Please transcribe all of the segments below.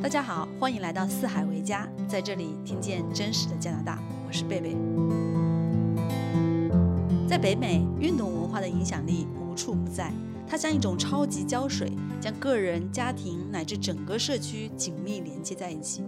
大家好，欢迎来到四海为家，在这里听见真实的加拿大。我是贝贝。在北美，运动文化的影响力无处不在，它像一种超级胶水，将个人、家庭乃至整个社区紧密连接在一起。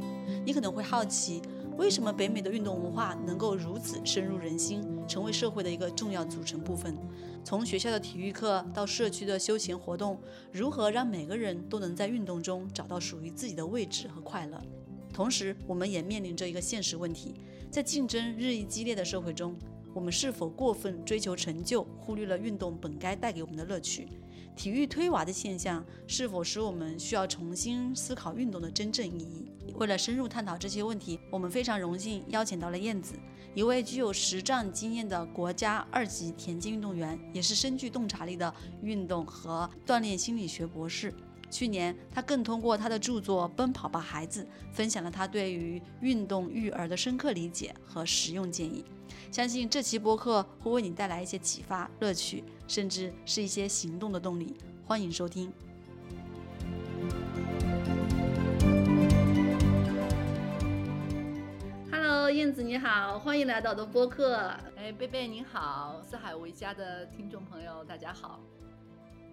你可能会好奇，为什么北美的运动文化能够如此深入人心，成为社会的一个重要组成部分？从学校的体育课到社区的休闲活动，如何让每个人都能在运动中找到属于自己的位置和快乐？同时，我们也面临着一个现实问题：在竞争日益激烈的社会中，我们是否过分追求成就，忽略了运动本该带给我们的乐趣？体育推娃的现象是否使我们需要重新思考运动的真正意义？为了深入探讨这些问题，我们非常荣幸邀请到了燕子，一位具有实战经验的国家二级田径运动员，也是深具洞察力的运动和锻炼心理学博士。去年，他更通过他的著作《奔跑吧，孩子》，分享了他对于运动育儿的深刻理解和实用建议。相信这期播客会为你带来一些启发、乐趣，甚至是一些行动的动力。欢迎收听。Hello，燕子你好，欢迎来到我的播客。哎，贝贝你好，四海为家的听众朋友大家好。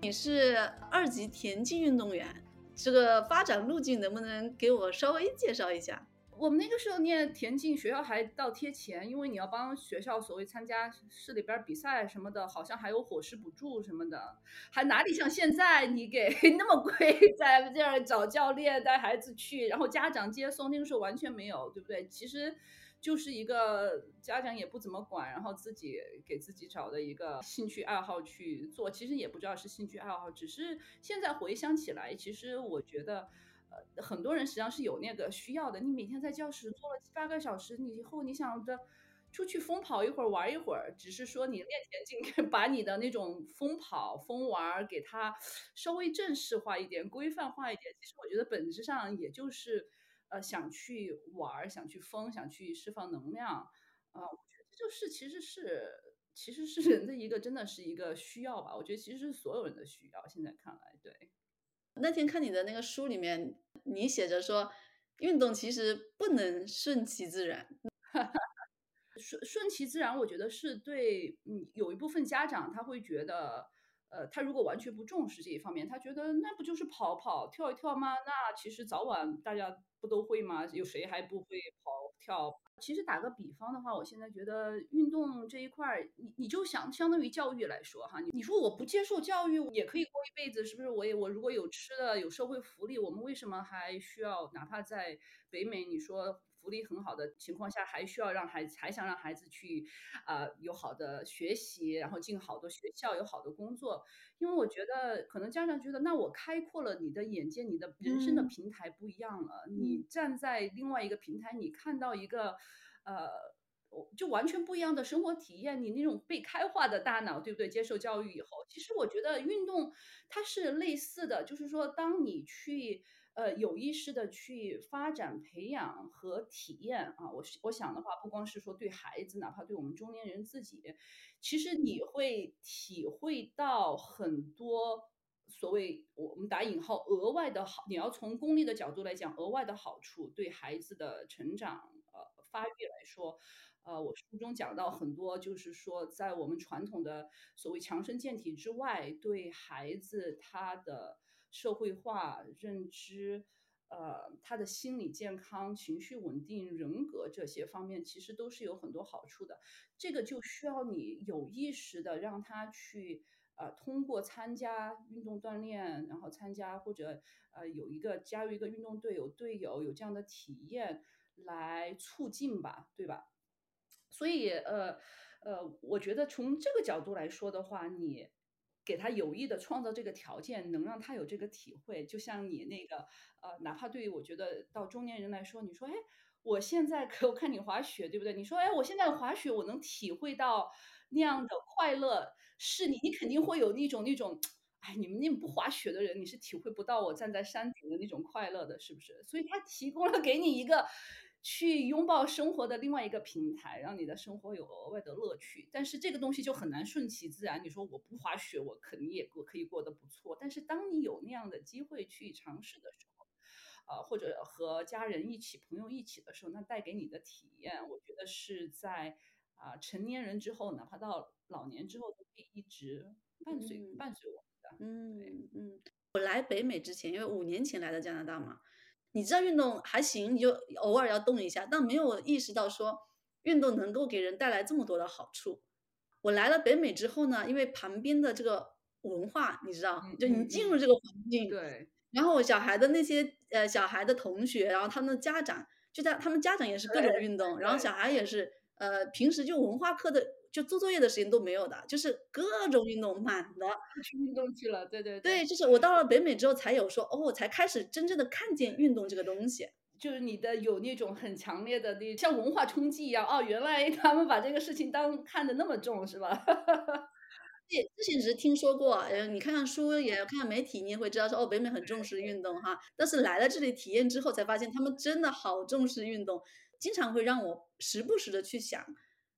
你是二级田径运动员，这个发展路径能不能给我稍微介绍一下？我们那个时候念田径，学校还倒贴钱，因为你要帮学校所谓参加市里边比赛什么的，好像还有伙食补助什么的，还哪里像现在你给 那么贵，在这儿找教练带孩子去，然后家长接送，那个时候完全没有，对不对？其实。就是一个家长也不怎么管，然后自己给自己找的一个兴趣爱好去做，其实也不知道是兴趣爱好，只是现在回想起来，其实我觉得，很多人实际上是有那个需要的。你每天在教室坐了七八个小时，你以后你想着出去疯跑一会儿，玩一会儿，只是说你练田径，把你的那种疯跑、疯玩给它稍微正式化一点、规范化一点。其实我觉得本质上也就是。呃，想去玩，想去疯，想去释放能量，啊，我觉得这就是其实是其实是人的一个真的是一个需要吧。我觉得其实是所有人的需要。现在看来，对。那天看你的那个书里面，你写着说，运动其实不能顺其自然。顺顺其自然，我觉得是对，嗯，有一部分家长他会觉得。呃，他如果完全不重视这一方面，他觉得那不就是跑跑跳一跳吗？那其实早晚大家不都会吗？有谁还不会跑跳？其实打个比方的话，我现在觉得运动这一块儿，你你就想相当于教育来说哈，你你说我不接受教育也可以过一辈子，是不是？我也我如果有吃的有社会福利，我们为什么还需要哪怕在北美，你说？福利很好的情况下，还需要让孩子，还想让孩子去，啊，有好的学习，然后进好的学校，有好的工作。因为我觉得，可能家长觉得，那我开阔了你的眼界，你的人生的平台不一样了。你站在另外一个平台，你看到一个，呃，就完全不一样的生活体验。你那种被开化的大脑，对不对？接受教育以后，其实我觉得运动它是类似的，就是说，当你去。呃，有意识的去发展、培养和体验啊，我我想的话，不光是说对孩子，哪怕对我们中年人自己，其实你会体会到很多所谓我们打引号额外的好。你要从功利的角度来讲，额外的好处对孩子的成长、呃发育来说，呃，我书中讲到很多，就是说在我们传统的所谓强身健体之外，对孩子他的。社会化认知，呃，他的心理健康、情绪稳定、人格这些方面，其实都是有很多好处的。这个就需要你有意识的让他去，呃，通过参加运动锻炼，然后参加或者呃有一个加入一个运动队有队友有这样的体验来促进吧，对吧？所以，呃呃，我觉得从这个角度来说的话，你。给他有意的创造这个条件，能让他有这个体会。就像你那个，呃，哪怕对于我觉得到中年人来说，你说，哎，我现在可我看你滑雪，对不对？你说，哎，我现在滑雪，我能体会到那样的快乐，是你，你肯定会有那种那种，哎，你们那种不滑雪的人，你是体会不到我站在山顶的那种快乐的，是不是？所以他提供了给你一个。去拥抱生活的另外一个平台，让你的生活有额外的乐趣。但是这个东西就很难顺其自然。你说我不滑雪，我肯定也过可以过得不错。但是当你有那样的机会去尝试的时候，呃，或者和家人一起、朋友一起的时候，那带给你的体验，我觉得是在啊、成年人之后，哪怕到老年之后，都可以一直伴随、嗯伴随我们的。嗯嗯，我来北美之前，因为五年前来的加拿大嘛，你知道运动还行，你就偶尔要动一下，但没有意识到说运动能够给人带来这么多的好处。我来了北美之后呢，因为旁边的这个文化，你知道，嗯就你进入这个环境，对，然后我小孩的那些呃小孩的同学，然后他们的家长，就在他们家长也是各种运动，然后小孩也是呃平时就文化课的就做作业的时间都没有的，就是各种运动满的。去运动去了，对对对，就是我到了北美之后才有说，哦，才开始真正的看见运动这个东西。就是你的有那种很强烈的那像文化冲击一样，哦，原来他们把这个事情当看的那么重，是吧？对，之前只是听说过，嗯，你看看书也看看媒体，你也会知道说，哦，北美很重视运动哈。但是来了这里体验之后，才发现他们真的好重视运动，经常会让我时不时的去想，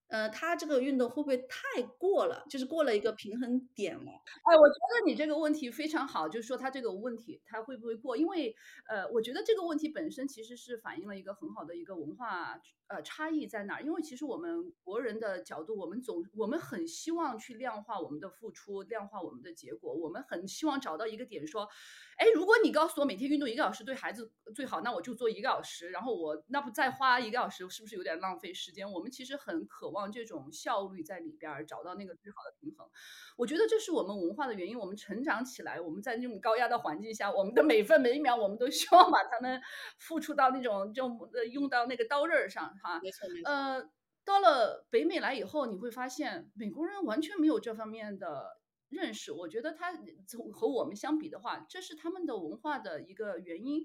呃，他这个运动会不会太过了，就是过了一个平衡点了。哎，我觉得你这个问题非常好，就是说他这个问题他会不会过？因为呃，我觉得这个问题本身其实是反映了一个很好的一个文化呃差异在哪儿？因为其实我们国人的角度，我们总我们很希望去量化我们的付出，量化我们的结果，我们很希望找到一个点说，哎，如果你告诉我每天运动一个小时对孩子最好，那我就做一个小时，然后我那不再花一个小时，是不是有点浪费时间？我们其实很渴望这种效率在里边儿，找到那个最好的平衡。我觉得这是我们文化的原因。我们成长起来，我们在那种高压的环境下，我们的每分每一秒，我们都希望把它们付出到那种就呃用到那个刀刃上哈。没错，没错。呃，到了北美来以后，你会发现美国人完全没有这方面的认识。我觉得他从和我们相比的话，这是他们的文化的一个原因。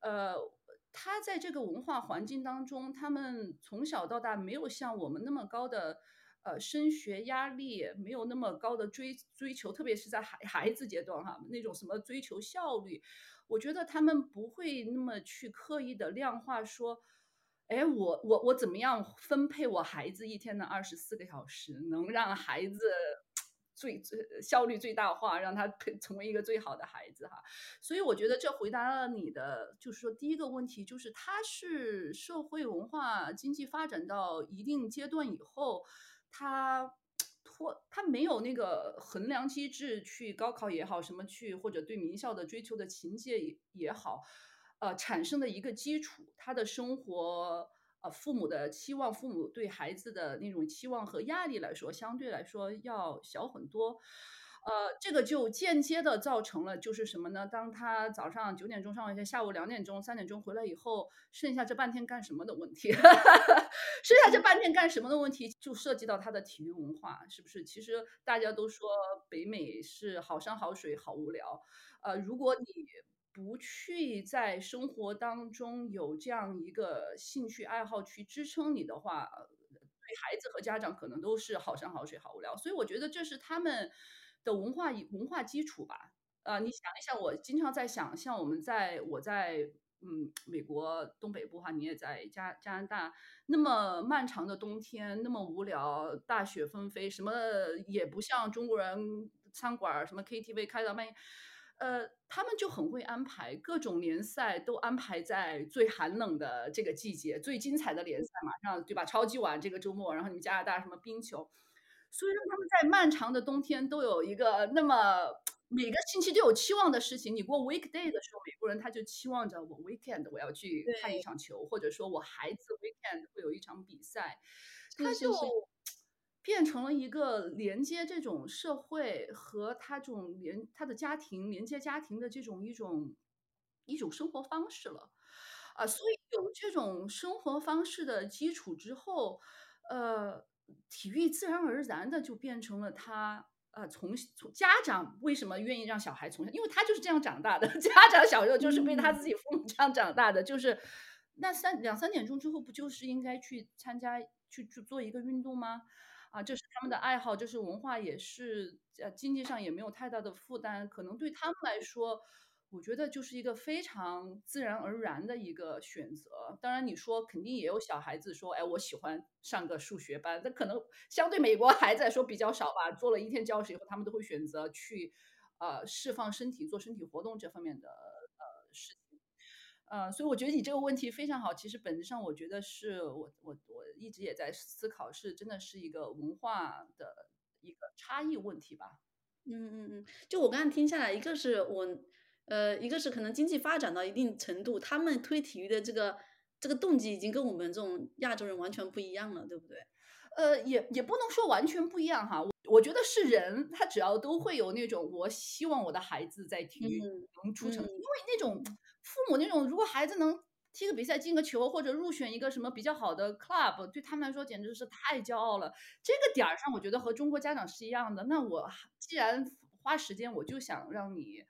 呃，他在这个文化环境当中，他们从小到大没有像我们那么高的。呃，升学压力没有那么高的追追求，特别是在孩孩子阶段哈，那种什么追求效率，我觉得他们不会那么去刻意的量化说，哎，我我我怎么样分配我孩子一天的二十四个小时，能让孩子最最效率最大化，让他 成为一个最好的孩子哈。所以我觉得这回答了你的，就是说第一个问题，就是它是社会文化经济发展到一定阶段以后，它。脱，它没有那个衡量机制去高考也好，什么去或者对名校的追求的情节也也好，呃，产生的一个基础，他的生活，呃，父母的期望，父母对孩子的那种期望和压力来说，相对来说要小很多。呃，这个就间接的造成了就是什么呢？当他早上九点钟上完学，下午两点钟、三点钟回来以后，剩下这半天干什么的问题，剩下这半天干什么的问题，就涉及到他的体育文化，是不是？其实大家都说北美是好山好水好无聊，呃，如果你不去在生活当中有这样一个兴趣爱好去支撑你的话，对孩子和家长可能都是好山好水好无聊。所以我觉得这是他们的文化文化基础吧。呃，你想一想，我经常在想，像我们在我在嗯美国东北部哈，你也在加加拿大，那么漫长的冬天，那么无聊，大雪纷飞，什么也不像中国人餐馆什么 KTV 开到半夜。呃，他们就很会安排各种联赛，都安排在最寒冷的这个季节，最精彩的联赛马上对吧？超级碗这个周末，然后你们加拿大什么冰球，所以让他们在漫长的冬天都有一个那么每个星期都有期望的事情。你过 weekday 的时候，美国人他就期望着我 weekend 我要去看一场球，或者说我孩子 weekend 会有一场比赛，他就是是变成了一个连接这种社会和他这种连他的家庭连接家庭的这种一种一种生活方式了。啊，所以有这种生活方式的基础之后，呃，体育自然而然的就变成了他。呃，从从家长为什么愿意让小孩从小，因为他就是这样长大的。家长小时候就是被他自己父母这样长大的，就是那三两三点钟之后，不就是应该去参加去去做一个运动吗？啊，这是他们的爱好，这是文化，也是呃经济上也没有太大的负担，可能对他们来说，我觉得就是一个非常自然而然的一个选择。当然，你说肯定也有小孩子说，哎，我喜欢上个数学班，那可能相对美国孩子来说比较少吧。做了一天教室以后，他们都会选择去呃释放身体、做身体活动这方面的呃事情。呃，所以我觉得你这个问题非常好。其实本质上，我觉得是我我我一直也在思考，是真的是一个文化的一个差异问题吧。嗯嗯嗯，就我刚才听下来，一个是我，呃，一个是可能经济发展到一定程度，他们推体育的这个这个动机已经跟我们这种亚洲人完全不一样了，对不对？呃，也也不能说完全不一样哈。我我觉得是人，他只要都会有那种，我希望我的孩子在体育能出成绩，因为那种父母那种，如果孩子能踢个比赛进个球，或者入选一个什么比较好的 club，对他们来说简直是太骄傲了。这个点儿上，我觉得和中国家长是一样的。那我既然花时间，我就想让你。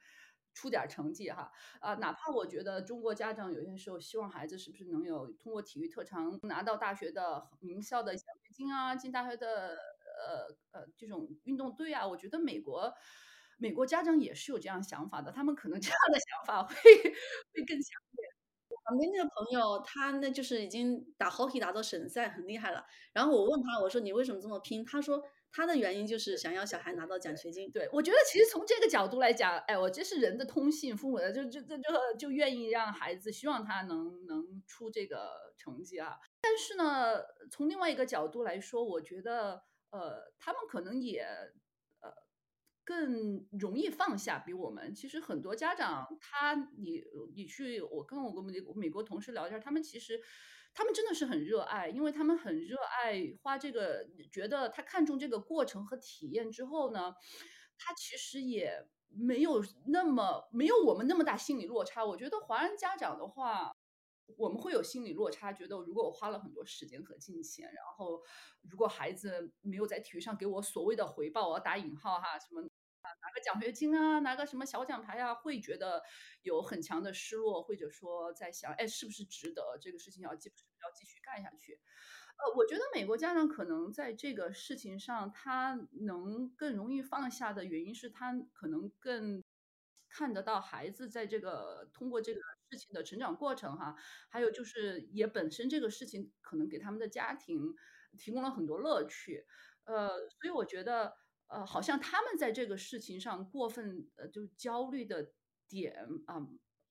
出点成绩哈啊，哪怕我觉得中国家长有些时候希望孩子是不是能有通过体育特长拿到大学的名校的奖学金啊，进大学的呃呃这种运动队啊，我觉得美国美国家长也是有这样想法的，他们可能这样的想法会 会更强烈。我旁边那个朋友，他那就是已经打 hockey 打到省赛很厉害了，然后我问他，我说你为什么这么拼？他说。他的原因就是想要小孩拿到奖学金。对我觉得，其实从这个角度来讲，哎，我这是人的通性，父母的就就就就就愿意让孩子希望他能能出这个成绩啊。但是呢，从另外一个角度来说，我觉得呃，他们可能也呃更容易放下，比我们。其实很多家长，他你你去，我跟我跟美美国同事聊天，他们其实。他们真的是很热爱，因为他们很热爱花这个，觉得他看重这个过程和体验之后呢，他其实也没有那么没有我们那么大心理落差。我觉得华人家长的话，我们会有心理落差，觉得如果我花了很多时间和金钱，然后如果孩子没有在体育上给我所谓的回报，我要打引号哈，什么。奖学金啊，拿个什么小奖牌啊，会觉得有很强的失落，或者说在想，哎，是不是值得这个事情要继要继续干下去？呃，我觉得美国家长可能在这个事情上，他能更容易放下的原因是他可能更看得到孩子在这个通过这个事情的成长过程哈，还有就是也本身这个事情可能给他们的家庭提供了很多乐趣，呃，所以我觉得。呃，好像他们在这个事情上过分呃，就焦虑的点啊，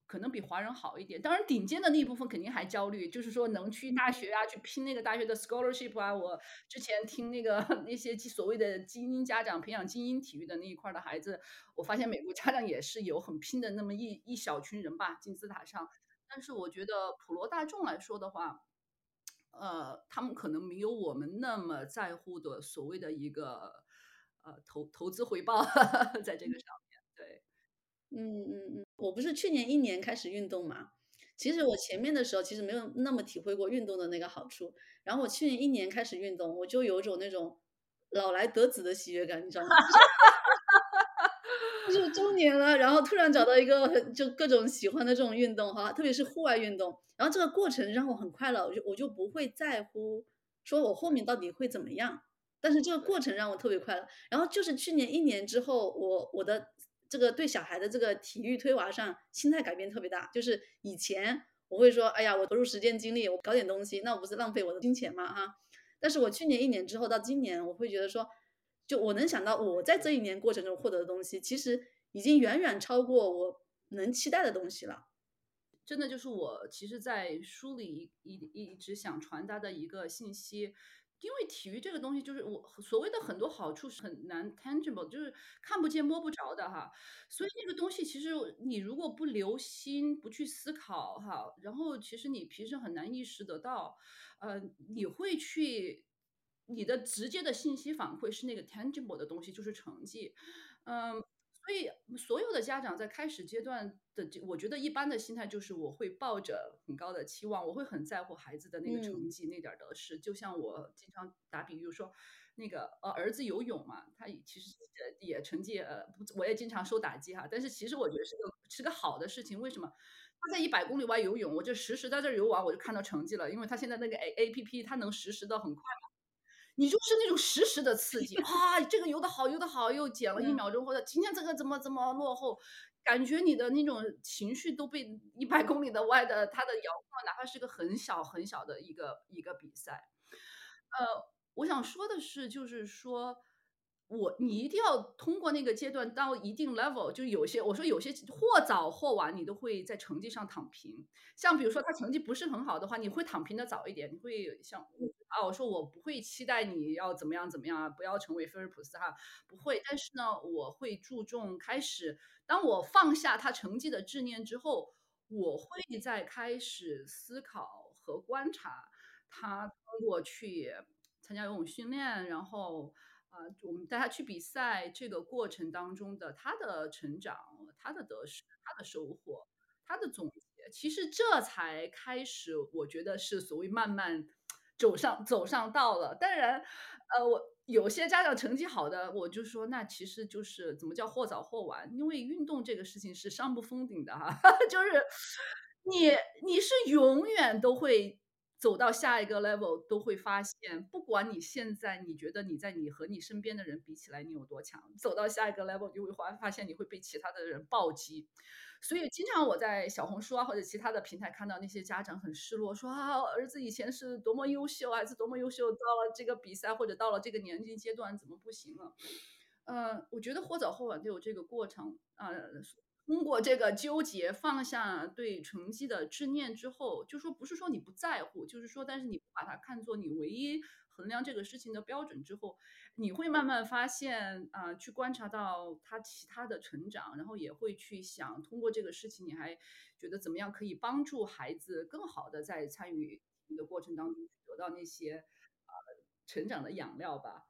可能比华人好一点。当然，顶尖的那一部分肯定还焦虑，就是说能去大学啊，去拼那个大学的 scholarship 啊。我之前听那个 那些所谓的精英家长培养精英体育的那一块的孩子，我发现美国家长也是有很拼的那么一一小群人吧，金字塔上。但是我觉得普罗大众来说的话，呃，他们可能没有我们那么在乎的所谓的一个。呃，投投资回报 在这个上面，对，嗯嗯嗯，我不是去年一年开始运动嘛，其实我前面的时候其实没有那么体会过运动的那个好处，然后我去年一年开始运动，我就有种那种老来得子的喜悦感，你知道吗？就是中年了，然后突然找到一个就各种喜欢的这种运动哈，特别是户外运动，然后这个过程让我很快乐，我就我就不会在乎说我后面到底会怎么样。但是这个过程让我特别快乐。然后就是去年一年之后，我我的这个对小孩的这个体育推娃上心态改变特别大。就是以前我会说，哎呀，我投入时间精力，我搞点东西，那我不是浪费我的金钱吗？哈。但是我去年一年之后到今年，我会觉得说，就我能想到我在这一年过程中获得的东西，其实已经远远超过我能期待的东西了。真的就是我其实，在书里一一直想传达的一个信息。因为体育这个东西，就是我所谓的很多好处是很难 tangible，就是看不见摸不着的哈。所以那个东西其实你如果不留心、不去思考哈，然后其实你平时很难意识得到。呃，你会去你的直接的信息反馈是那个 tangible 的东西，就是成绩。嗯。所以，所有的家长在开始阶段的，我觉得一般的心态就是，我会抱着很高的期望，我会很在乎孩子的那个成绩那点得失。就像我经常打比喻说，那个呃儿子游泳嘛，他其实也成绩呃，我也经常受打击哈。但是其实我觉得是个是个好的事情。为什么？他在一百公里外游泳，我就实时在这游完，我就看到成绩了，因为他现在那个 A A P P，他能实时的很快嘛。你就是那种实时的刺激啊！这个游的好，游的好，又减了一秒钟，或者今天这个怎么怎么落后，感觉你的那种情绪都被一百公里的外的它的遥控，哪怕是个很小很小的一个一个比赛。呃，我想说的是，就是说，我你一定要通过那个阶段到一定 level，就有些我说有些或早或晚你都会在成绩上躺平。像比如说他成绩不是很好的话，你会躺平的早一点，你会像啊，我说我不会期待你要怎么样怎么样啊，不要成为菲尔普斯哈，不会。但是呢，我会注重开始，当我放下他成绩的执念之后，我会再开始思考和观察他通过去参加游泳训练，然后。啊，我们带他去比赛这个过程当中的他的成长、他的得失、他的收获、他的总结，其实这才开始，我觉得是所谓慢慢走上走上道了。当然，呃，我有些家长成绩好的，我就说那其实就是怎么叫或早或晚，因为运动这个事情是上不封顶的哈，就是你你是永远都会。走到下一个 level 都会发现，不管你现在你觉得你在你和你身边的人比起来你有多强，走到下一个 level 就会发发现你会被其他的人暴击。所以经常我在小红书啊或者其他的平台看到那些家长很失落，说啊儿子以前是多么优秀，孩子多么优秀，到了这个比赛或者到了这个年纪阶段怎么不行了？嗯，我觉得或早或晚都有这个过程啊。通过这个纠结，放下对成绩的执念之后，就说不是说你不在乎，就是说，但是你不把它看作你唯一衡量这个事情的标准之后，你会慢慢发现啊，去观察到他其他的成长，然后也会去想，通过这个事情，你还觉得怎么样可以帮助孩子更好的在参与的过程当中得到那些啊成长的养料吧。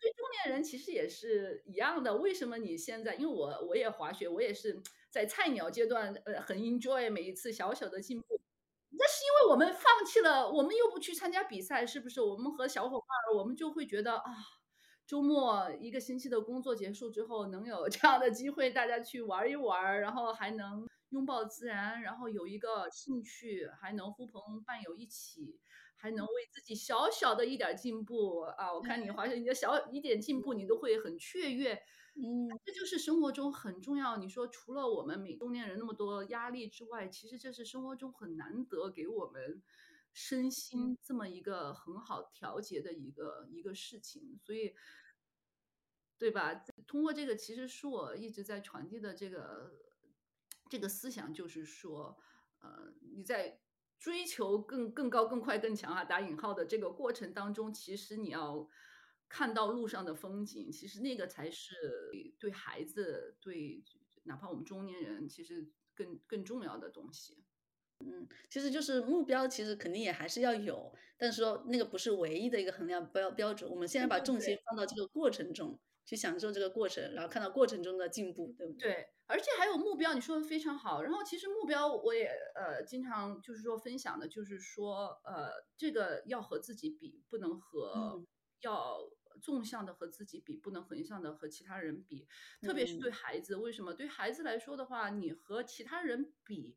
对中年人其实也是一样的。为什么你现在？因为我我也滑雪，我也是在菜鸟阶段，呃，很 enjoy 每一次小小的进步。那是因为我们放弃了，我们又不去参加比赛，是不是？我们和小伙伴，我们就会觉得啊，周末一个星期的工作结束之后，能有这样的机会，大家去玩一玩，然后还能拥抱自然，然后有一个兴趣，还能呼朋伴友一起。还能为自己小小的一点进步啊！我看你好像你的小一点进步，你都会很雀跃。嗯，这就是生活中很重要。你说除了我们每中年人那么多压力之外，其实这是生活中很难得给我们身心这么一个很好调节的一个一个事情。所以，对吧？通过这个，其实是我一直在传递的这个这个思想，就是说，呃，你在。追求更更高、更快、更强啊！打引号的这个过程当中，其实你要看到路上的风景，其实那个才是对孩子、对哪怕我们中年人，其实更更重要的东西。嗯，其实就是目标，其实肯定也还是要有，但是说那个不是唯一的一个衡量标标准。我们现在把重心放到这个过程中。去享受这个过程，然后看到过程中的进步，对不对？对，而且还有目标，你说的非常好。然后其实目标我也呃经常就是说分享的，就是说呃这个要和自己比，不能和要纵向的和自己比，不能横向的和其他人比。特别是对孩子，为什么？对孩子来说的话，你和其他人比，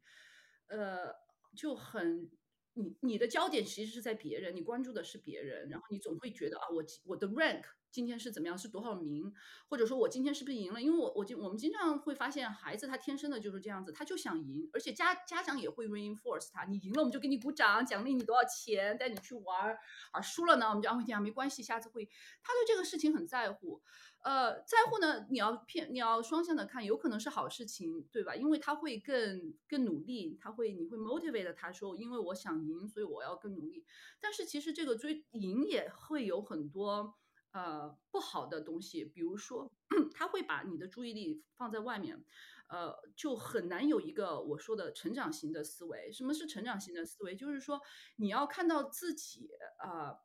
呃就很你你的焦点其实是在别人，你关注的是别人，然后你总会觉得啊我我的 rank。今天是怎么样？是多少名？或者说我今天是不是赢了？因为我我经我们经常会发现，孩子他天生的就是这样子，他就想赢，而且家家长也会 reinforce 他。你赢了，我们就给你鼓掌，奖励你多少钱，带你去玩儿；而输了呢，我们就安慰讲没关系，下次会。他对这个事情很在乎，呃，在乎呢，你要骗，你要双向的看，有可能是好事情，对吧？因为他会更更努力，他会你会 motivate 他说，因为我想赢，所以我要更努力。但是其实这个追赢也会有很多。呃，不好的东西，比如说，他会把你的注意力放在外面，呃，就很难有一个我说的成长型的思维。什么是成长型的思维？就是说，你要看到自己啊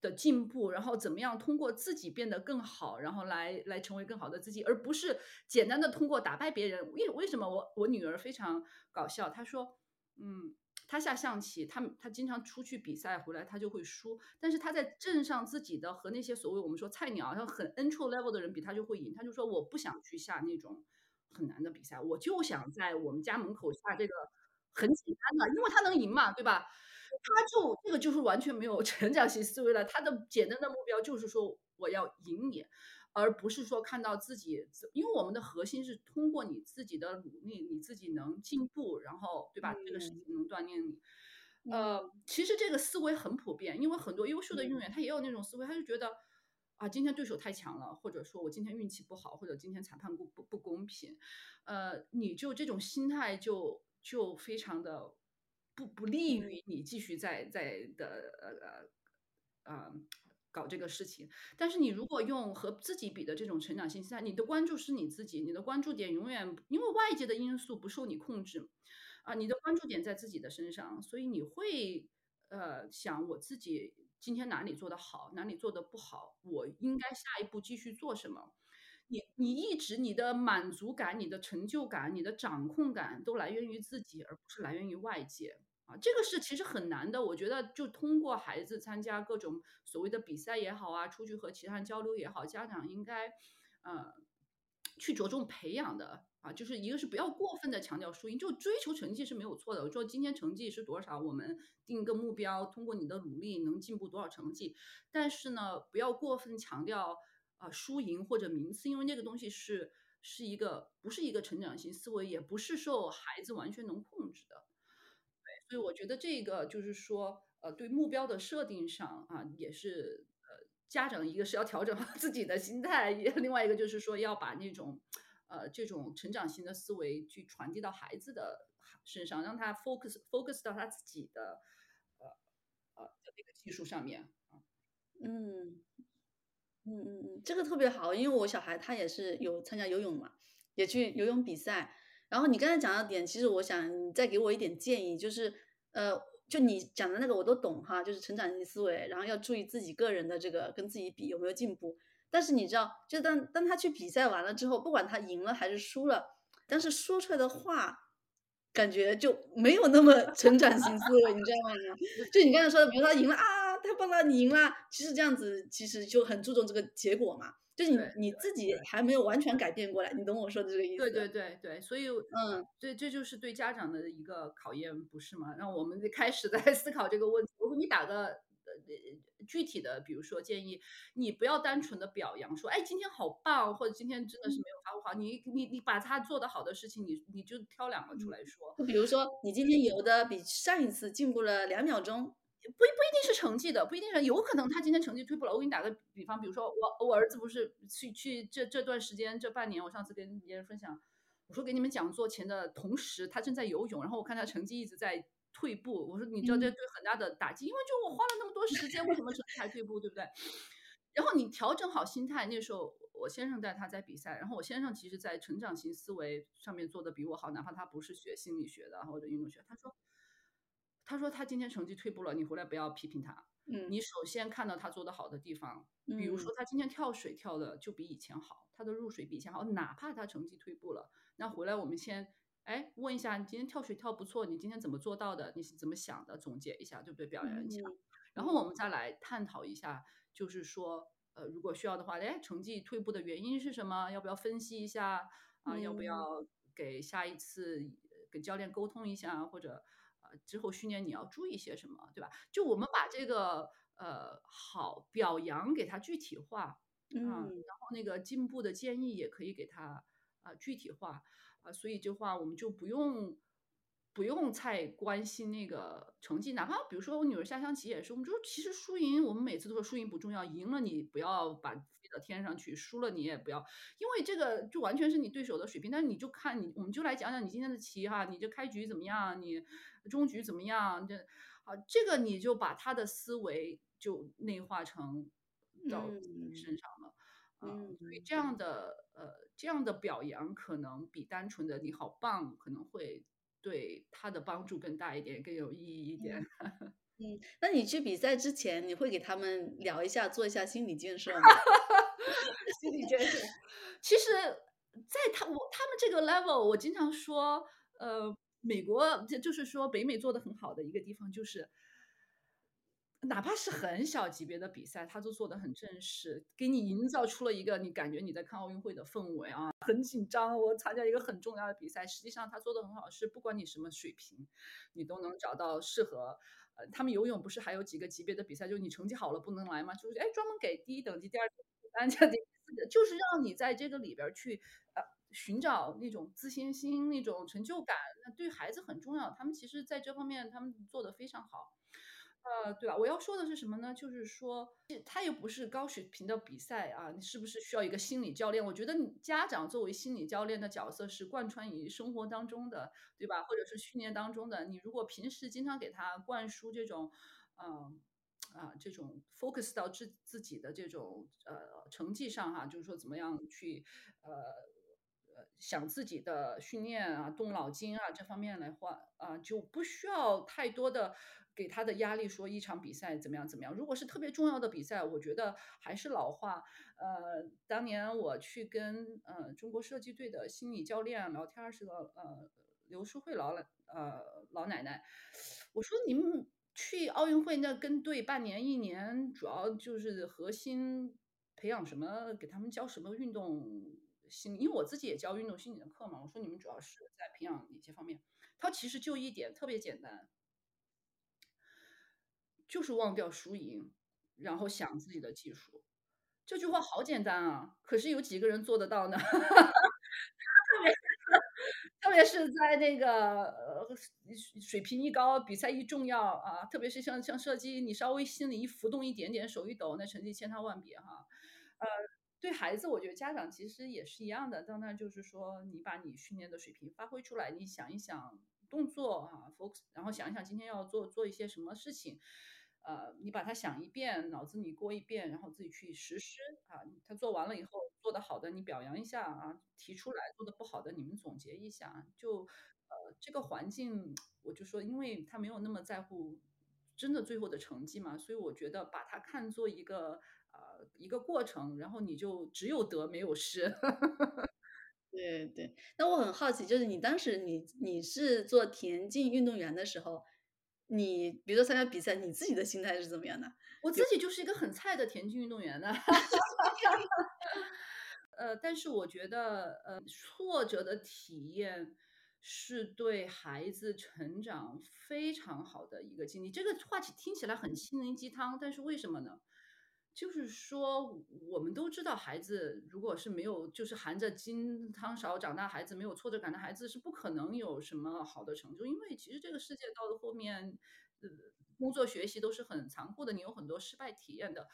的进步，然后怎么样通过自己变得更好，然后来来成为更好的自己，而不是简单的通过打败别人。为为什么我我女儿非常搞笑？她说，嗯。他下象棋，他他经常出去比赛回来，他就会输。但是他在镇上自己的和那些所谓我们说菜鸟，像很 intro level 的人比，他就会赢。他就说我不想去下那种很难的比赛，我就想在我们家门口下这个很简单的，因为他能赢嘛，对吧？他就这个就是完全没有 成长型思维了。他的简单的目标就是说我要赢你。而不是说看到自己，因为我们的核心是通过你自己的努力，你自己能进步，然后对吧？这个事情能锻炼你。呃，其实这个思维很普遍，因为很多优秀的运动员他也有那种思维，他就觉得啊，今天对手太强了，或者说我今天运气不好，或者今天裁判不不不公平，呃，你就这种心态就就非常的不不利于你继续在在的呃呃呃搞这个事情。但是你如果用和自己比的这种成长性心态，你的关注是你自己，你的关注点永远因为外界的因素不受你控制啊，你的关注点在自己的身上，所以你会呃想我自己。今天哪里做得好，哪里做得不好，我应该下一步继续做什么？你你一直你的满足感、你的成就感、你的掌控感都来源于自己，而不是来源于外界啊！这个是其实很难的。我觉得就通过孩子参加各种所谓的比赛也好啊，出去和其他人交流也好，家长应该呃去着重培养的。啊，就是一个是不要过分的强调输赢，就追求成绩是没有错的。我说今天成绩是多少，我们定一个目标，通过你的努力能进步多少成绩。但是呢，不要过分强调啊输赢或者名次，因为那个东西是是一个不是一个成长型思维，也不是受孩子完全能控制的。所以我觉得这个就是说，呃，对目标的设定上啊，也是呃家长一个是要调整好自己的心态，另外一个就是说要把那种。呃，这种成长型的思维去传递到孩子的身上，让他 focus focus 到他自己的呃呃那个技术上面嗯嗯嗯嗯，这个特别好，因为我小孩他也是有参加游泳嘛，也去游泳比赛。然后你刚才讲到点，其实我想你再给我一点建议，就是呃，就你讲的那个我都懂哈，就是成长型思维，然后要注意自己个人的这个跟自己比有没有进步。但是你知道，就当当他去比赛完了之后，不管他赢了还是输了，但是说出来的话，感觉就没有那么 成长型思维，你知道吗？就你刚才说的，比如他赢了啊，太棒了，你赢了。其实这样子其实就很注重这个结果嘛，就是你你自己还没有完全改变过来，你懂我说的这个意思？对对对对，所以嗯，对这就是对家长的一个考验，不是吗？让我们开始在 思考这个问题。如果你打个。呃具体的，比如说建议你不要单纯的表扬，说哎今天好棒，或者今天真的是没有发挥好。你你你把他做的好的事情，你你就挑两个出来说。就比如说你今天游的比上一次进步了两秒钟，不不一定是成绩的，不一定是有可能他今天成绩退步了。我给你打个比方，比如说我我儿子不是去去这这段时间这半年，我上次跟别人分享，我说给你们讲座前的同时，他正在游泳，然后我看他成绩一直在。退步，我说你知道这对很大的打击，因为就我花了那么多时间，为什么成绩还退步，对不对？然后你调整好心态，那时候我先生带他在比赛，然后我先生其实在成长型思维上面做的比我好，哪怕他不是学心理学的或者运动学，他说，他说他今天成绩退步了，你回来不要批评他，嗯，你首先看到他做的好的地方，比如说他今天跳水跳的就比以前好，他的入水比以前好，哪怕他成绩退步了，那回来我们先。哎，问一下，你今天跳水跳不错，你今天怎么做到的？你是怎么想的？总结一下，对不对？表扬一下，然后我们再来探讨一下，就是说，呃，如果需要的话，哎，成绩退步的原因是什么？要不要分析一下啊？要不要给下一次跟教练沟通一下，或者呃之后训练你要注意些什么，对吧？就我们把这个呃好表扬给他具体化，嗯，然后那个进步的建议也可以给他啊具体化。啊，所以这话我们就不用不用太关心那个成绩，哪怕比如说我女儿下象棋也是，我们就其实输赢，我们每次都说输赢不重要，赢了你不要把飞到天上去，输了你也不要，因为这个就完全是你对手的水平。但是你就看你，我们就来讲讲你今天的棋哈，你这开局怎么样，你中局怎么样，这啊这个你就把他的思维就内化成到你身上了。嗯，所以这样的呃，这样的表扬可能比单纯的你好棒，可能会对他的帮助更大一点，更有意义一点。嗯，那你去比赛之前，你会给他们聊一下，做一下心理建设吗？心理建设，其实，在他我他们这个 level，我经常说，呃，美国就就是说北美做的很好的一个地方就是。哪怕是很小级别的比赛，他都做得很正式，给你营造出了一个你感觉你在看奥运会的氛围啊，很紧张。我参加一个很重要的比赛，实际上他做的很好，是不管你什么水平，你都能找到适合。呃，他们游泳不是还有几个级别的比赛，就是你成绩好了不能来吗？就是哎，专门给第一等级、第二等级、第三等级、第 四就是让你在这个里边去呃寻找那种自信心、那种成就感。那对孩子很重要，他们其实在这方面他们做的非常好。呃，对吧？我要说的是什么呢？就是说，他又不是高水平的比赛啊，你是不是需要一个心理教练？我觉得你家长作为心理教练的角色是贯穿于生活当中的，对吧？或者是训练当中的。你如果平时经常给他灌输这种，嗯、啊，这种 focus 到自自己的这种呃成绩上哈，就是说怎么样去呃呃想自己的训练啊、动脑筋啊这方面来话啊，就不需要太多的给他的压力，说一场比赛怎么样怎么样。如果是特别重要的比赛，我觉得还是老话，呃，当年我去跟呃中国射击队的心理教练聊天儿是个呃刘淑慧老奶呃老奶奶，我说你们去奥运会那跟队半年一年，主要就是核心培养什么，给他们教什么运动心，因为我自己也教运动心理的课嘛。我说你们主要是在培养哪些方面？他其实就一点特别简单，就是忘掉输赢，然后想自己的技术。这句话好简单啊，可是有几个人做得到呢？特别特别是在那个呃水平一高，比赛一重要啊，特别是像像射击，你稍微心里一浮动一点点，手一抖，那成绩千差万别哈。呃，对孩子，我觉得家长其实也是一样的，当然就是说，你把你训练的水平发挥出来，你想一想动作啊，focus，然后想一想今天要做做一些什么事情，呃，你把它想一遍，脑子里过一遍，然后自己去实施啊。他做完了以后，做得好的你表扬一下啊，提出来；做得不好的你们总结一下。就呃，这个环境，我就说，因为他没有那么在乎真的最后的成绩嘛，所以我觉得把它看作一个呃一个过程，然后你就只有得没有失。对对，那我很好奇，就是你当时你你是做田径运动员的时候，你比如说参加比赛，你自己的心态是怎么样的？我自己就是一个很菜的田径运动员呢。呃，但是我觉得，呃，挫折的体验是对孩子成长非常好的一个经历。这个话题听起来很心灵鸡汤，但是为什么呢？就是说，我们都知道，孩子如果是没有，就是含着金汤勺长大，孩子没有挫折感的孩子是不可能有什么好的成就，因为其实这个世界到了后面，呃，工作学习都是很残酷的，你有很多失败体验的。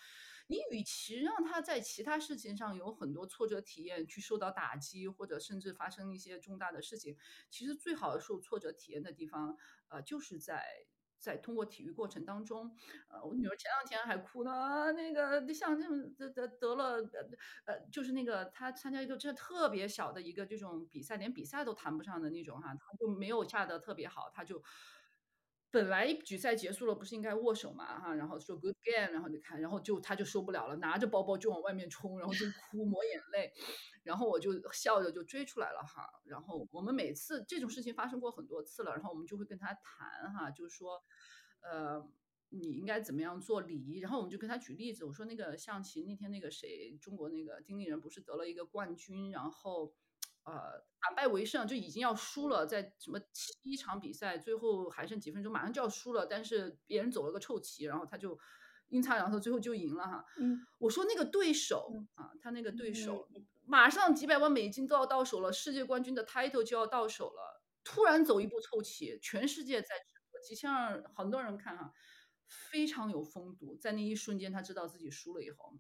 你与其让他在其他事情上有很多挫折体验，去受到打击，或者甚至发生一些重大的事情，其实最好受挫折体验的地方，呃，就是在在通过体育过程当中，呃，我女儿前两天还哭呢，那个像这种得得得了，呃呃，就是那个她参加一个真的特别小的一个这种比赛，连比赛都谈不上的那种哈，她就没有下得特别好，她就。本来比赛结束了，不是应该握手嘛哈，然后说 good game，然后你看，然后就他就受不了了，拿着包包就往外面冲，然后就哭抹眼泪，然后我就笑着就追出来了哈。然后我们每次这种事情发生过很多次了，然后我们就会跟他谈哈，就是说，呃，你应该怎么样做礼仪。然后我们就跟他举例子，我说那个象棋那天那个谁，中国那个经理人不是得了一个冠军，然后。呃，反败为胜就已经要输了，在什么七场比赛，最后还剩几分钟，马上就要输了，但是别人走了个臭棋，然后他就阴差阳错，最后就赢了哈。嗯，我说那个对手啊，他那个对手嗯马上几百万美金都要到手了，世界冠军的 title 就要到手了，突然走一步凑齐，全世界在直播，几千万很多人看哈，非常有风度，在那一瞬间他知道自己输了以后。